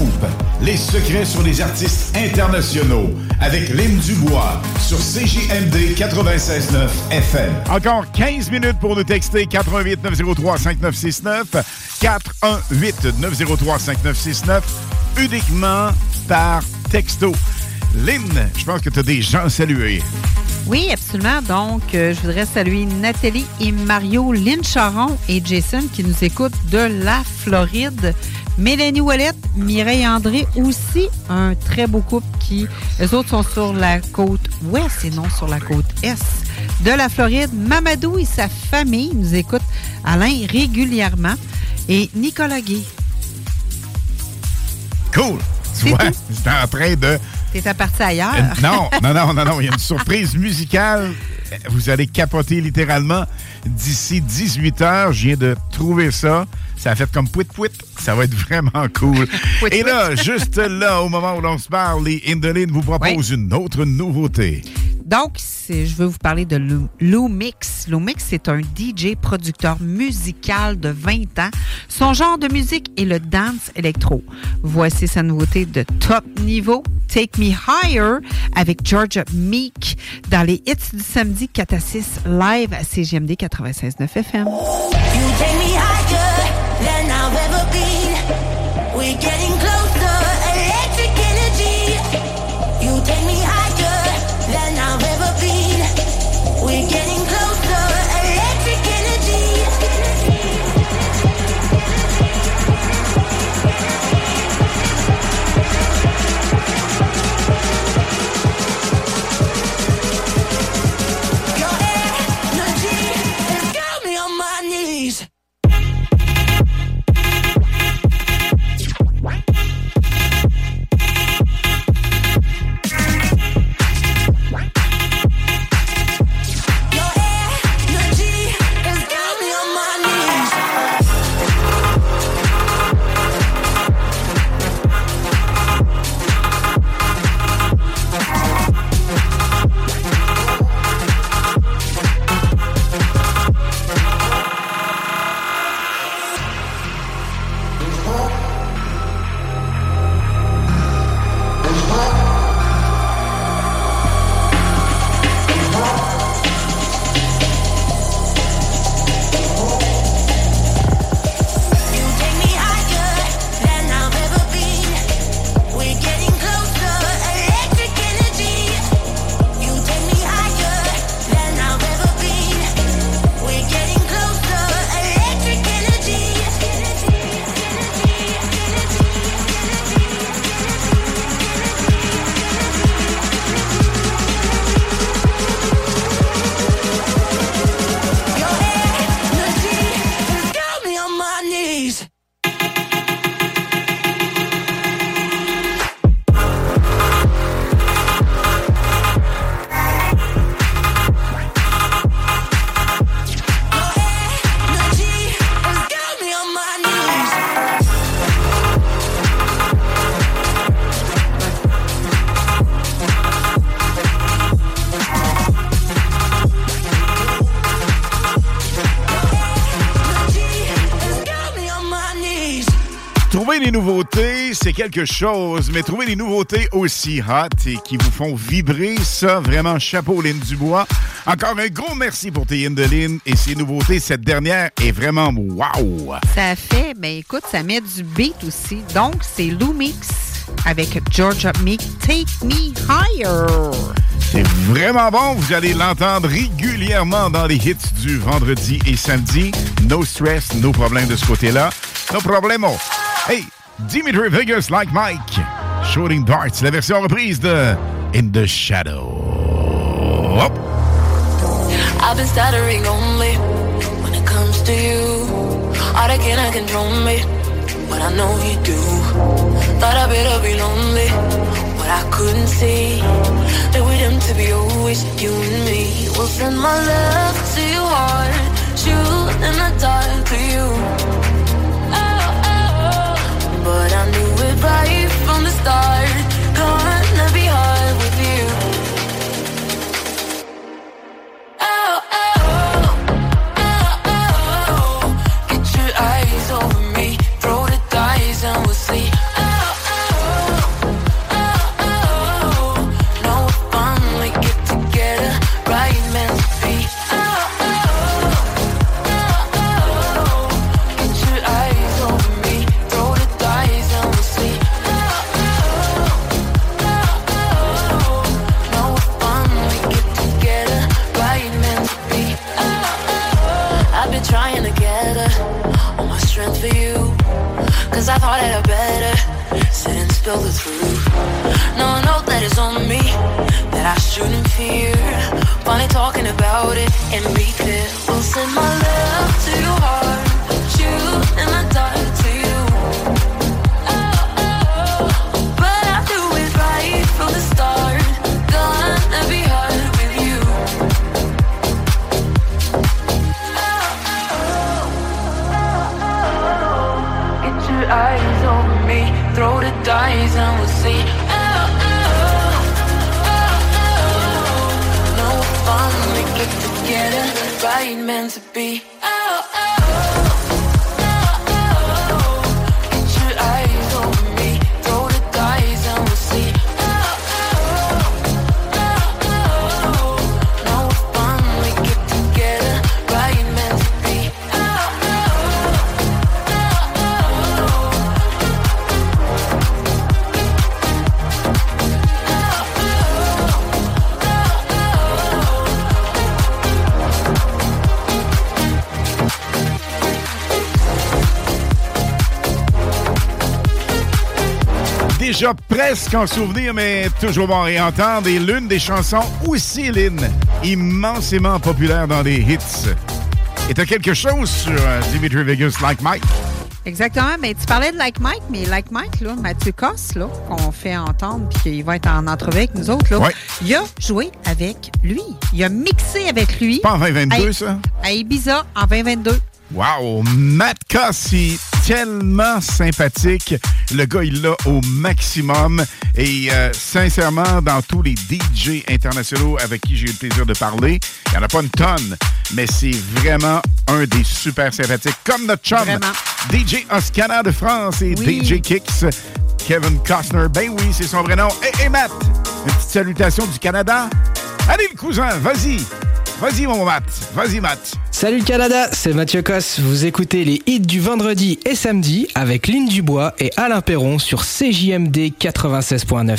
les secrets sur les artistes internationaux avec Lynn Dubois sur CJMD 96.9 FM. Encore 15 minutes pour nous texter 88 903 5969 418 903 5969 uniquement par texto. Lynn, je pense que tu as des gens à saluer. Oui, absolument. Donc, euh, je voudrais saluer Nathalie et Mario, Lynn Charon et Jason qui nous écoutent de la Floride. Mélanie Ouellette, Mireille André aussi, un très beau couple qui, eux autres sont sur la côte ouest et non sur la côte est de la Floride. Mamadou et sa famille nous écoutent, Alain, régulièrement. Et Nicolas Guy. Cool! Tu vois, j'étais en train de T'étais parti ailleurs. Euh, non, non, non, non, non. Il y a une surprise musicale. Vous allez capoter littéralement. D'ici 18 heures, je viens de trouver ça. Ça a fait comme pouit pouit. Ça va être vraiment cool. Et là, juste là, au moment où l'on se parle, les Indolines vous proposent une autre nouveauté. Donc, je veux vous parler de Lou- Mix. Lou Mix, c'est un DJ producteur musical de 20 ans. Son genre de musique est le dance électro. Voici sa nouveauté de top niveau, Take Me Higher, avec Georgia Meek, dans les hits du samedi 4 à 6 live à CGMD 96.9 FM. Des nouveautés, c'est quelque chose, mais trouver des nouveautés aussi hot et qui vous font vibrer, ça, vraiment, chapeau, Lynn Dubois. Encore un gros merci pour tes de Lynn et ces nouveautés. Cette dernière est vraiment wow! Ça fait, ben écoute, ça met du beat aussi. Donc, c'est Lou Mix avec Georgia Meek, Take Me Higher. C'est vraiment bon. Vous allez l'entendre régulièrement dans les hits du vendredi et samedi. No stress, no problème de ce côté-là. No problemo. Hey, Dimitri Vegas like Mike. Shooting Darts, la version reprise de In the Shadow. Hop. I've been stuttering only when it comes to you. All control me, but I know you do. Thought I better be lonely, but I couldn't see that we're doomed to be always you and me. We'll send my love to your heart, shoot in the dark to you. But I knew it right from the start. Gonna be hard with you. Sit and spill the truth. Presque en souvenir, mais toujours bon à réentendre. Et l'une des chansons aussi, Lynn, immensément populaire dans les hits. Et t'as quelque chose sur euh, Dimitri Vegas Like Mike? Exactement. Mais tu parlais de Like Mike, mais Like Mike, là, Mathieu Cosse, là, qu'on fait entendre puis qu'il va être en entrevue avec nous autres, là, Ouais. il a joué avec lui. Il a mixé avec lui. Pas en 2022, à- ça? À Ibiza en 2022. Wow! Matt Coss, il tellement sympathique. Le gars, il l'a au maximum. Et euh, sincèrement, dans tous les DJ internationaux avec qui j'ai eu le plaisir de parler, il n'y en a pas une tonne, mais c'est vraiment un des super sympathiques. Comme notre chum, Vraiment. DJ Oscana de France et Oui. DJ Kicks, Kevin Costner. Ben oui, c'est son vrai nom. Et Matt, une petite salutation du Canada. Allez, le cousin, vas-y. Vas-y, mon Matt. Vas-y, Matt. Salut le Canada, c'est Mathieu Cosse. Vous écoutez les hits du vendredi et samedi avec Lynn Dubois et Alain Perron sur CJMD 96.9.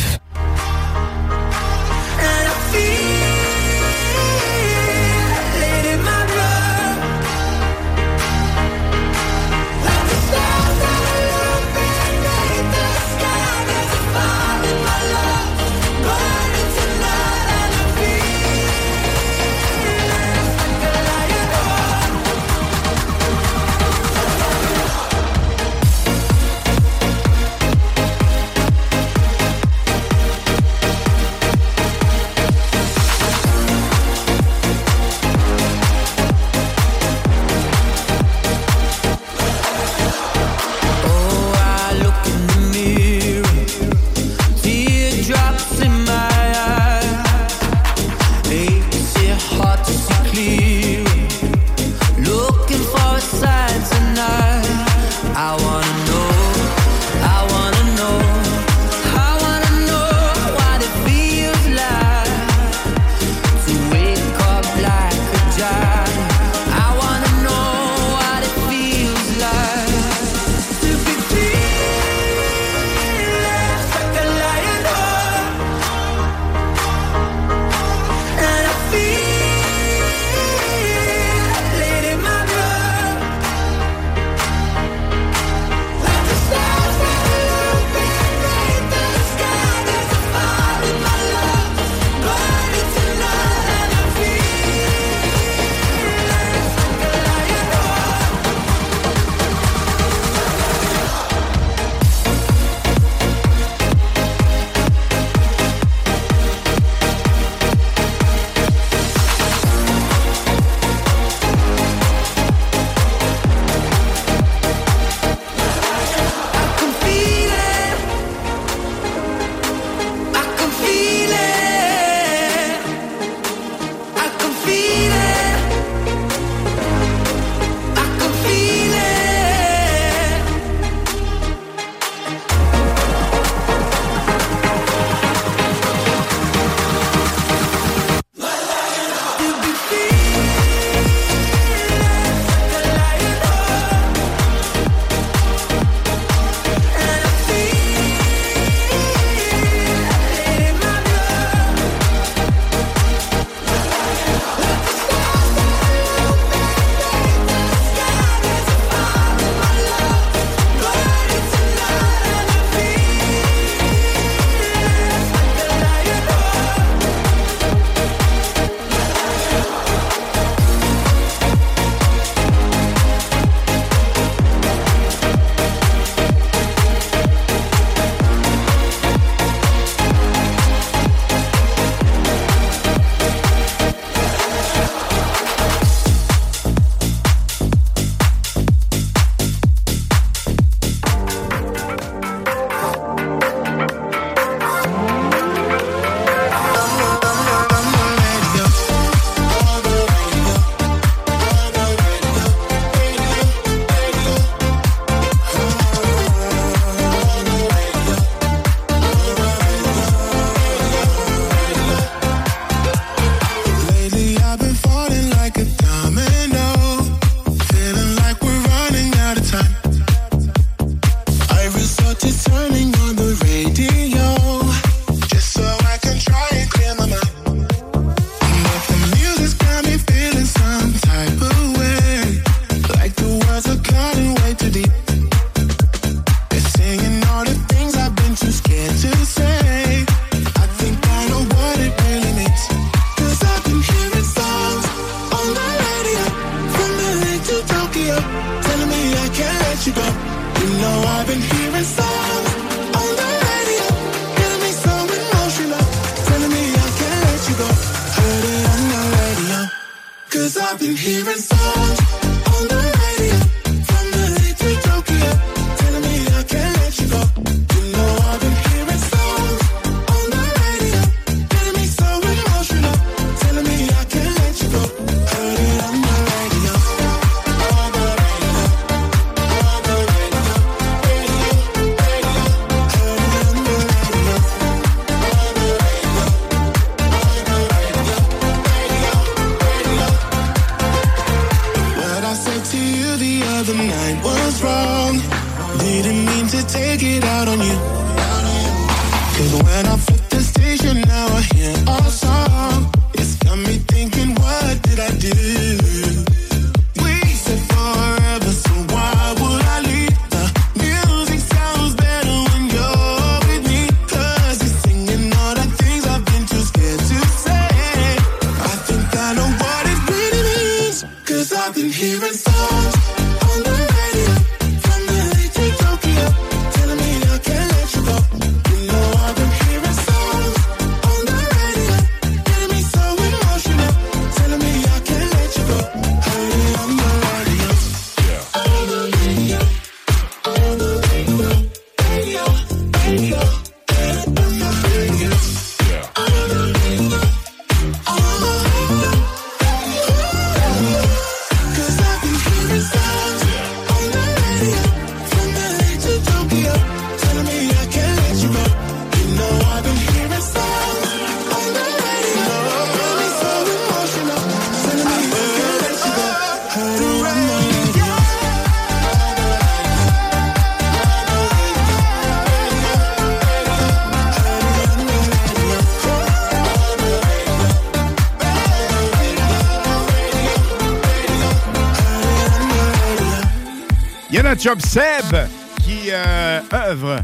chum Seb qui euh, œuvre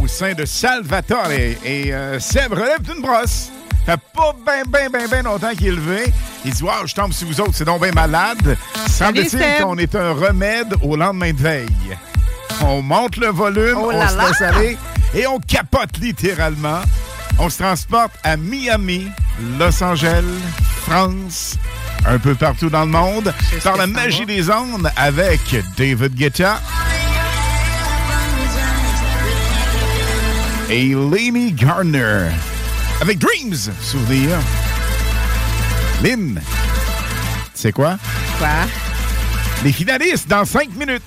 au sein de Salvatore. Et, euh, Seb relève d'une brosse. Fait pas bien, bien, bien, bien longtemps qu'il est levé. Il dit Waouh, je tombe sur vous autres, c'est donc bien malade. Semble-t-il qu'on est un remède au lendemain de veille. On monte le volume, on se laisse et on capote littéralement. On se transporte à Miami, Los Angeles, France, un peu partout dans le monde, par la magie des ondes avec David Guetta. et Lainey Gardner avec Dreams, souvenir. Euh, Lynn, c'est quoi? Quoi? Les finalistes dans cinq minutes.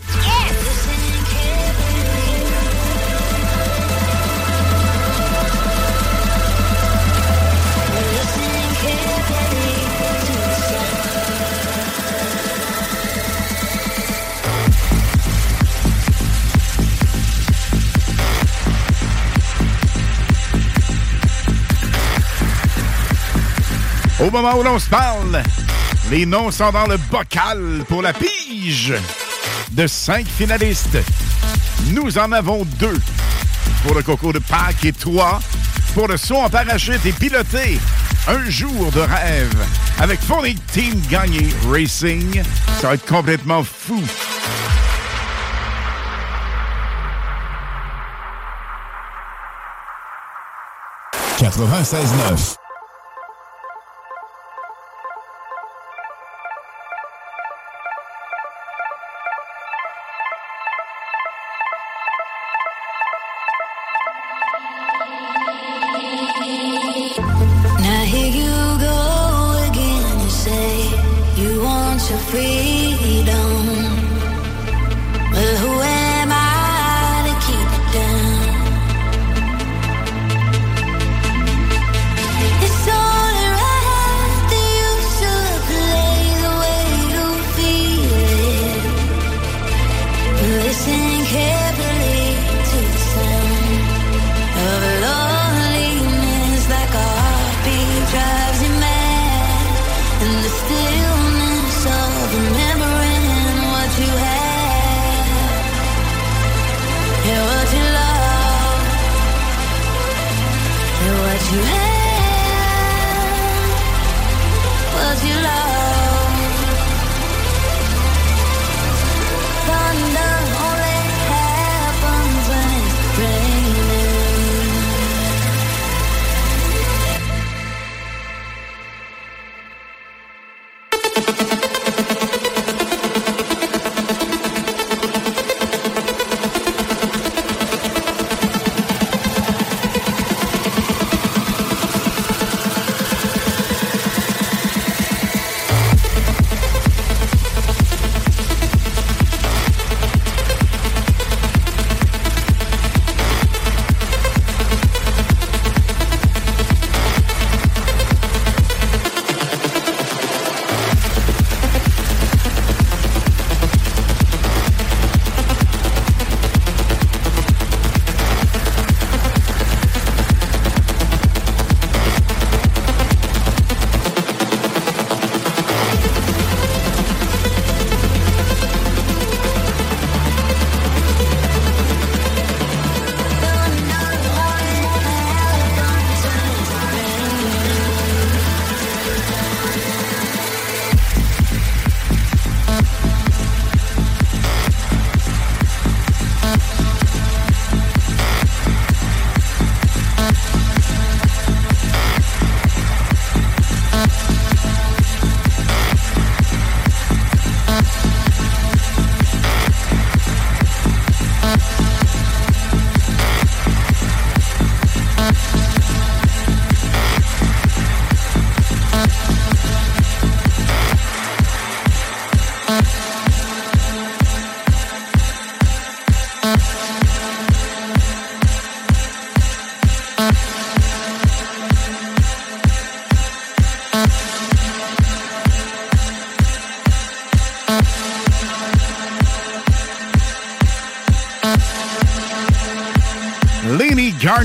Au moment où l'on se parle, les noms sont dans le bocal pour la pige de cinq finalistes. Nous en avons deux pour le coco de Pâques et trois pour le saut en parachute et piloté. Un jour de rêve avec Phonic Team Gagné Racing. Ça va être complètement fou. « 96.9 To free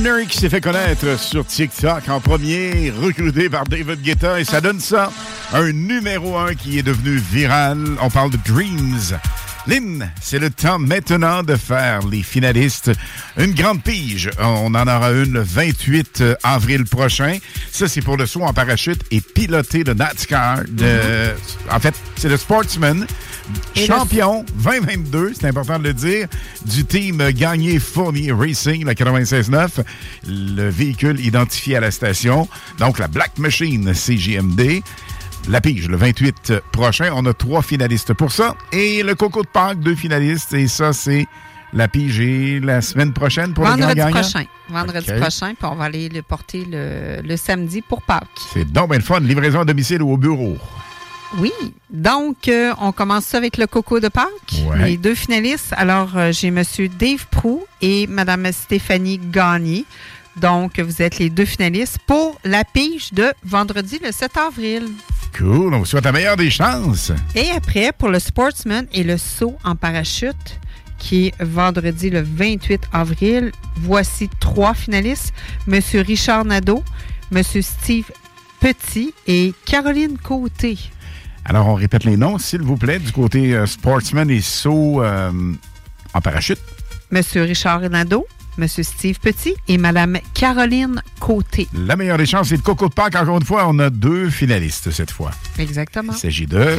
Garner qui s'est fait connaître sur TikTok en premier, recruté par David Guetta, et ça donne ça, un numéro un qui est devenu viral. On parle de Dreams. Lynn, c'est le temps maintenant de faire les finalistes. Une grande pige. On en aura une le 28 avril prochain. Ça, c'est pour le saut en parachute et piloter le NASCAR. De, En fait, c'est le Sportsman. Champion 2022, c'est important de le dire, du team Gagné Fournier Racing, la 96.9, le véhicule identifié à la station, donc la Black Machine CGMD. La pige, le 28 prochain, on a trois finalistes pour ça. Et le Coco de Pâques, deux finalistes. Et ça, c'est la pige et la semaine prochaine pour le Vendredi grand gagnant. prochain. Vendredi prochain, puis on va aller le porter le, le samedi pour Pâques. C'est donc bien le fun. Livraison à domicile ou au bureau. Oui. Donc, euh, on commence ça avec le coco de Pâques. Ouais. Les deux finalistes. Alors, euh, j'ai M. Dave Prou et Mme Stéphanie Gagné. Donc, vous êtes les deux finalistes pour la pige de vendredi le 7 avril. Cool. On vous souhaite la meilleure des chances. Et après, pour le Sportsman et le saut en parachute, qui est vendredi le 28 avril, voici trois finalistes. M. Richard Nadeau, M. Steve Petit et Caroline Côté. Alors, on répète les noms, s'il vous plaît, du côté euh, sportsman et saut euh, en parachute. M. Richard Nadeau, M. Steve Petit et Mme Caroline Côté. La meilleure des chances, c'est le Coco de Pâques. Encore une fois, on a deux finalistes cette fois. Exactement. Il s'agit de...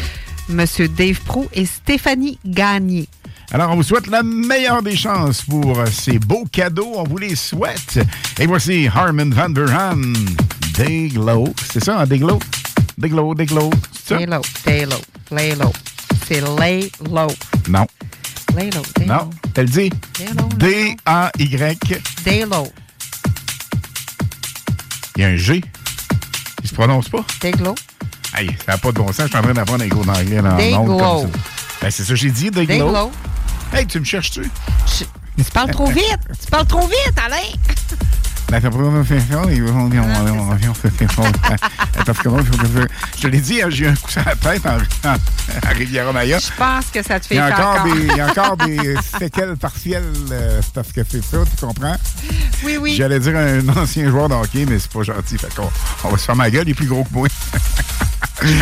M. Dave Pro et Stéphanie Gagné. Alors, on vous souhaite la meilleure des chances pour euh, ces beaux cadeaux. On vous les souhaite. Et voici Harmon Van Buren. Dayglow. C'est ça, hein? Lay low, lay low, lay low. C'est lay low. Non. Lay low, lay Non. low. Elle dit low, D-A-Y. Day low. Il y a un G. Il se prononce pas? Dayglow. Hey, ça n'a pas de bon sens. Je suis en train d'apprendre un l'onde comme ça. Ben, c'est ça que j'ai dit. Dayglow. Hey, tu me cherches-tu? Tu parles trop vite. Tu parles trop vite, Alain. Fait ça, ils vont dire, on que je- te l'ai dit, hein, j'ai eu un coup sur la tête en, en- à Riviera-Maya. Je pense que ça te fait Il y, a encore des, il y a encore des séquelles partielles, euh, c'est parce que c'est ça, tu comprends? Oui, oui. J'allais dire un ancien joueur de hockey, mais c'est pas gentil. Fait qu'on on va se faire ma gueule, il est plus gros que moi.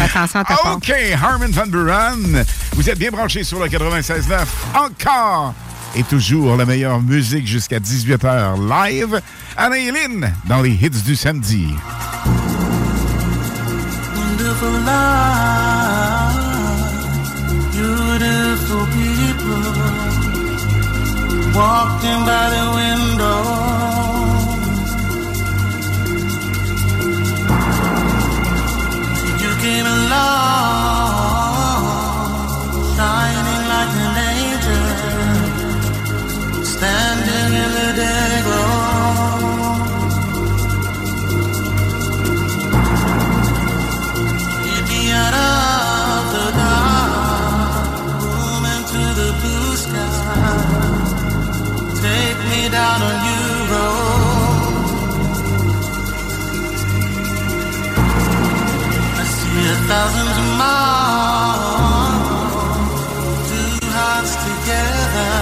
Attention à ta. OK, Harmon Van Buren, vous êtes bien branchés sur le 96.9. Encore Et toujours la meilleure musique jusqu'à 18h live. Anna Lynn dans les hits du samedi. Wonderful life, beautiful people walking by the window. You came along, down a new road. I see a thousand miles, two hearts together,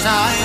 shining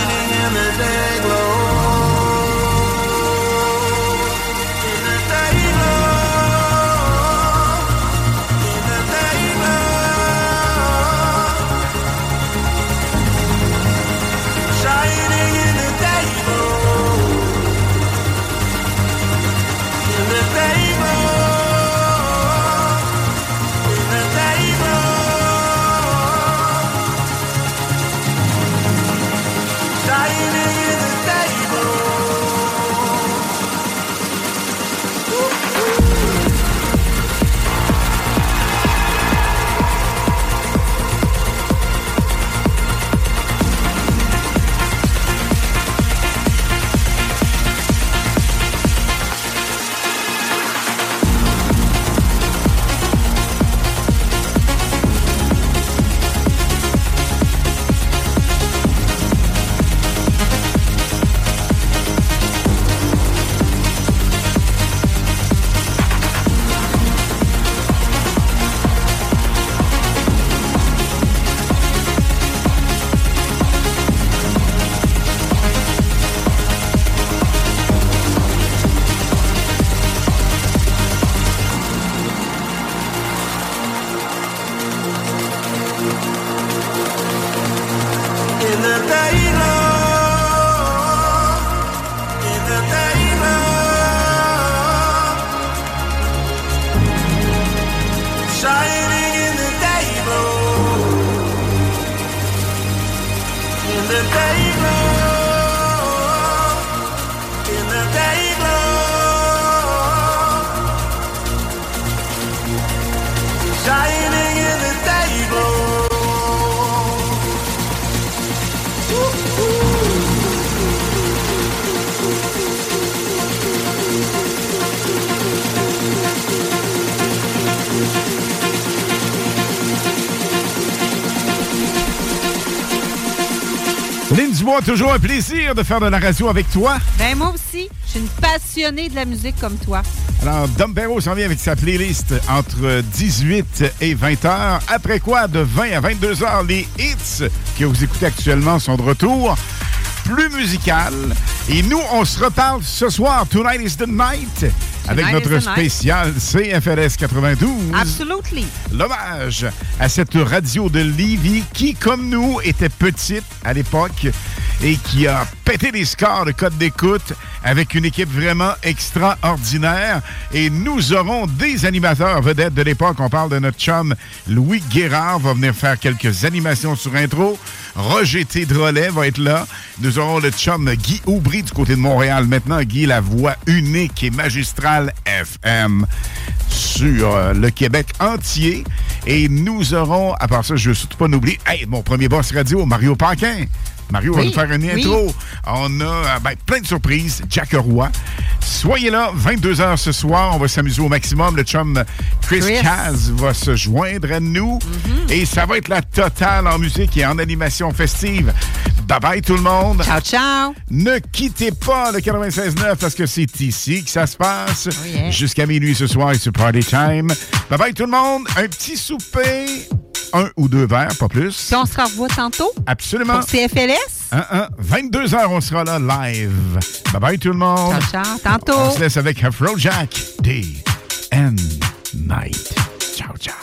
Toujours un plaisir de faire de la radio avec toi. Ben moi aussi, je suis une passionnée de la musique comme toi. Alors, Dom Perrault s'en vient avec sa playlist entre 18 et 20 heures. Après quoi, de 20 à 22 heures, les hits que vous écoutez actuellement sont de retour. Plus musical. Et nous, on se reparle ce soir. Tonight is the night. Avec notre spécial CFLS 92. Absolutely. L'hommage à cette radio de Lévis qui, comme nous, était petite à l'époque et qui a pété les scores de code d'écoute avec une équipe vraiment extraordinaire. Et nous aurons des animateurs vedettes de l'époque. On parle de notre chum Louis Guérard, va venir faire quelques animations sur intro. Roger T. Drolet va être là. Nous aurons le chum Guy Aubry du côté de Montréal. Maintenant, Guy, la voix unique et magistrale FM sur euh, le Québec entier. Et nous aurons, à part ça, je ne veux surtout pas n'oublier, mon premier boss radio, Mario Paquin. Mario va nous faire une oui. intro. On a euh, ben, plein de surprises. Jack Roy. Soyez là, 22h ce soir. On va s'amuser au maximum. Le chum Chris, Chris. Caz va se joindre à nous. Et ça va être la totale en musique et en animation festive. Bye bye tout le monde. Ciao, ciao. Ne quittez pas le 96.9 parce que c'est ici que ça se passe. Oh yeah. Jusqu'à minuit ce soir et c'est party time. Bye bye tout le monde. Un petit souper. Un ou deux verres, pas plus. Puis on se revoit tantôt Absolument. pour CFLS. 22h, on sera là live. Bye bye tout le monde. Ciao, ciao. Tantôt. On se laisse avec Afrojack. Day and Night. Ciao, ciao.